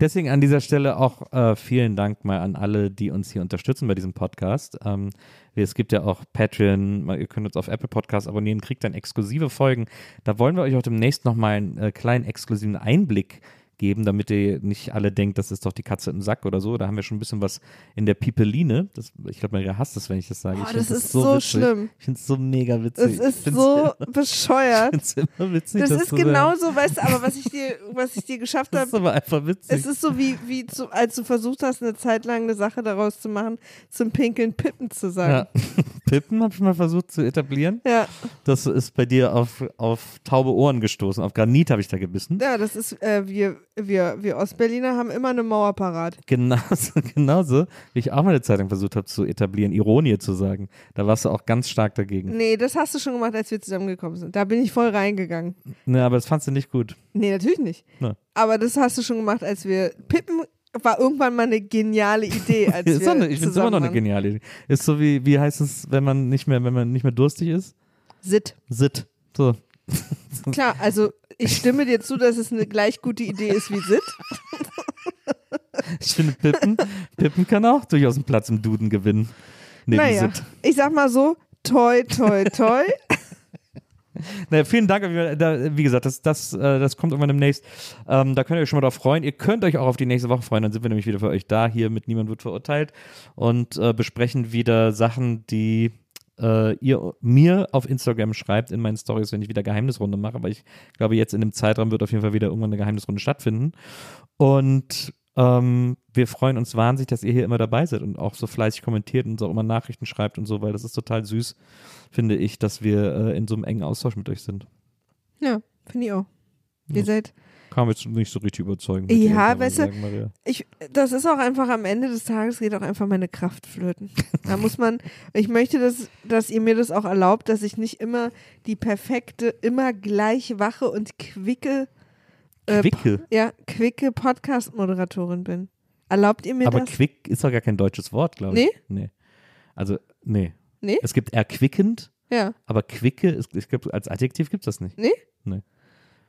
Deswegen an dieser Stelle auch äh, vielen Dank mal an alle, die uns hier unterstützen bei diesem Podcast. Ähm, es gibt ja auch Patreon, ihr könnt uns auf Apple Podcasts abonnieren, kriegt dann exklusive Folgen. Da wollen wir euch auch demnächst nochmal einen äh, kleinen exklusiven Einblick geben, damit ihr nicht alle denkt, das ist doch die Katze im Sack oder so. Da haben wir schon ein bisschen was in der Pipeline. Das, ich glaube, Maria hasst es, wenn ich das sage. Oh, ich find das ist so witzig. schlimm. Ich finde es so mega witzig. Es ist so immer, bescheuert. ich find's immer witzig. Das das ist sagen. genauso, weißt du, aber was ich dir, was ich dir geschafft Das habe, ist aber einfach witzig. Es ist so wie, wie zu, als du versucht hast, eine Zeit lang eine Sache daraus zu machen, zum Pinkeln Pippen zu ja. Pippen habe ich mal versucht zu etablieren. Ja, Das ist bei dir auf, auf taube Ohren gestoßen. Auf Granit habe ich da gebissen. ja, das ist, äh, wir, wir, wir Ostberliner haben immer eine Mauer parat. Genauso, genauso, wie ich auch mal eine Zeit lang versucht habe zu etablieren, Ironie zu sagen. Da warst du auch ganz stark dagegen. Nee, das hast du schon gemacht, als wir zusammengekommen sind. Da bin ich voll reingegangen. Ne, aber das fandst du nicht gut. Nee, natürlich nicht. Na. Aber das hast du schon gemacht, als wir. Pippen war irgendwann mal eine geniale Idee, als Ist wir eine, ich finde es immer noch eine geniale Idee. Ist so wie, wie heißt es, wenn man nicht mehr, wenn man nicht mehr durstig ist? Sit. Sit. So. Klar, also ich stimme dir zu, dass es eine gleich gute Idee ist wie Sit. Ich finde, Pippen, Pippen kann auch durchaus einen Platz im Duden gewinnen. Neben naja, Sit. ich sag mal so, toi, toi, toi. Na, vielen Dank. Da, wie gesagt, das, das, äh, das kommt irgendwann demnächst. Ähm, da könnt ihr euch schon mal drauf freuen. Ihr könnt euch auch auf die nächste Woche freuen. Dann sind wir nämlich wieder für euch da, hier mit Niemand wird verurteilt und äh, besprechen wieder Sachen, die äh, ihr mir auf Instagram schreibt in meinen Stories, wenn ich wieder Geheimnisrunde mache. Aber ich glaube, jetzt in dem Zeitraum wird auf jeden Fall wieder irgendwann eine Geheimnisrunde stattfinden. Und ähm, wir freuen uns wahnsinnig, dass ihr hier immer dabei seid und auch so fleißig kommentiert und so immer Nachrichten schreibt und so, weil das ist total süß, finde ich, dass wir äh, in so einem engen Austausch mit euch sind. Ja, finde ich auch. Ihr seid, Kam jetzt nicht so richtig überzeugend. Ja, dir, weißt du, ich, das ist auch einfach am Ende des Tages geht auch einfach meine Kraft flöten. Da muss man, ich möchte, dass, dass ihr mir das auch erlaubt, dass ich nicht immer die perfekte, immer gleich wache und quicke, äh, Quicke. ja, quicke Podcast-Moderatorin bin. Erlaubt ihr mir Aber das? quick ist doch gar kein deutsches Wort, glaube ich. Nee. Also, nee. Nee? Es gibt erquickend, Ja. aber quicke, ist, ich glaube, als Adjektiv gibt es das nicht. Nee? Nee.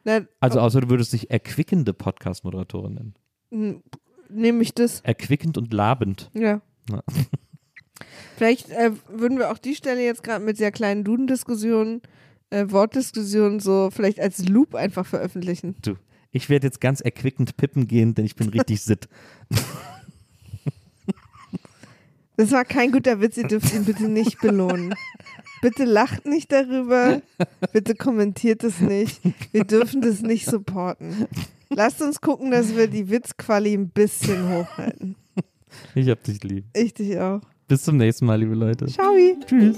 Na, Also, außer du würdest dich erquickende Podcast-Moderatorin nennen. nehme ich das. Erquickend und labend. Ja. Ja. Vielleicht äh, würden wir auch die Stelle jetzt gerade mit sehr kleinen Duden-Diskussionen, äh, Wortdiskussionen so vielleicht als Loop einfach veröffentlichen. Du, ich werde jetzt ganz erquickend pippen gehen, denn ich bin richtig sitt. Das war kein guter Witz, ihr dürft ihn bitte nicht belohnen. Bitte lacht nicht darüber, bitte kommentiert es nicht. Wir dürfen das nicht supporten. Lasst uns gucken, dass wir die Witzquali ein bisschen hochhalten. Ich hab dich lieb. Ich dich auch. Bis zum nächsten Mal, liebe Leute. Ciao. Tschüss.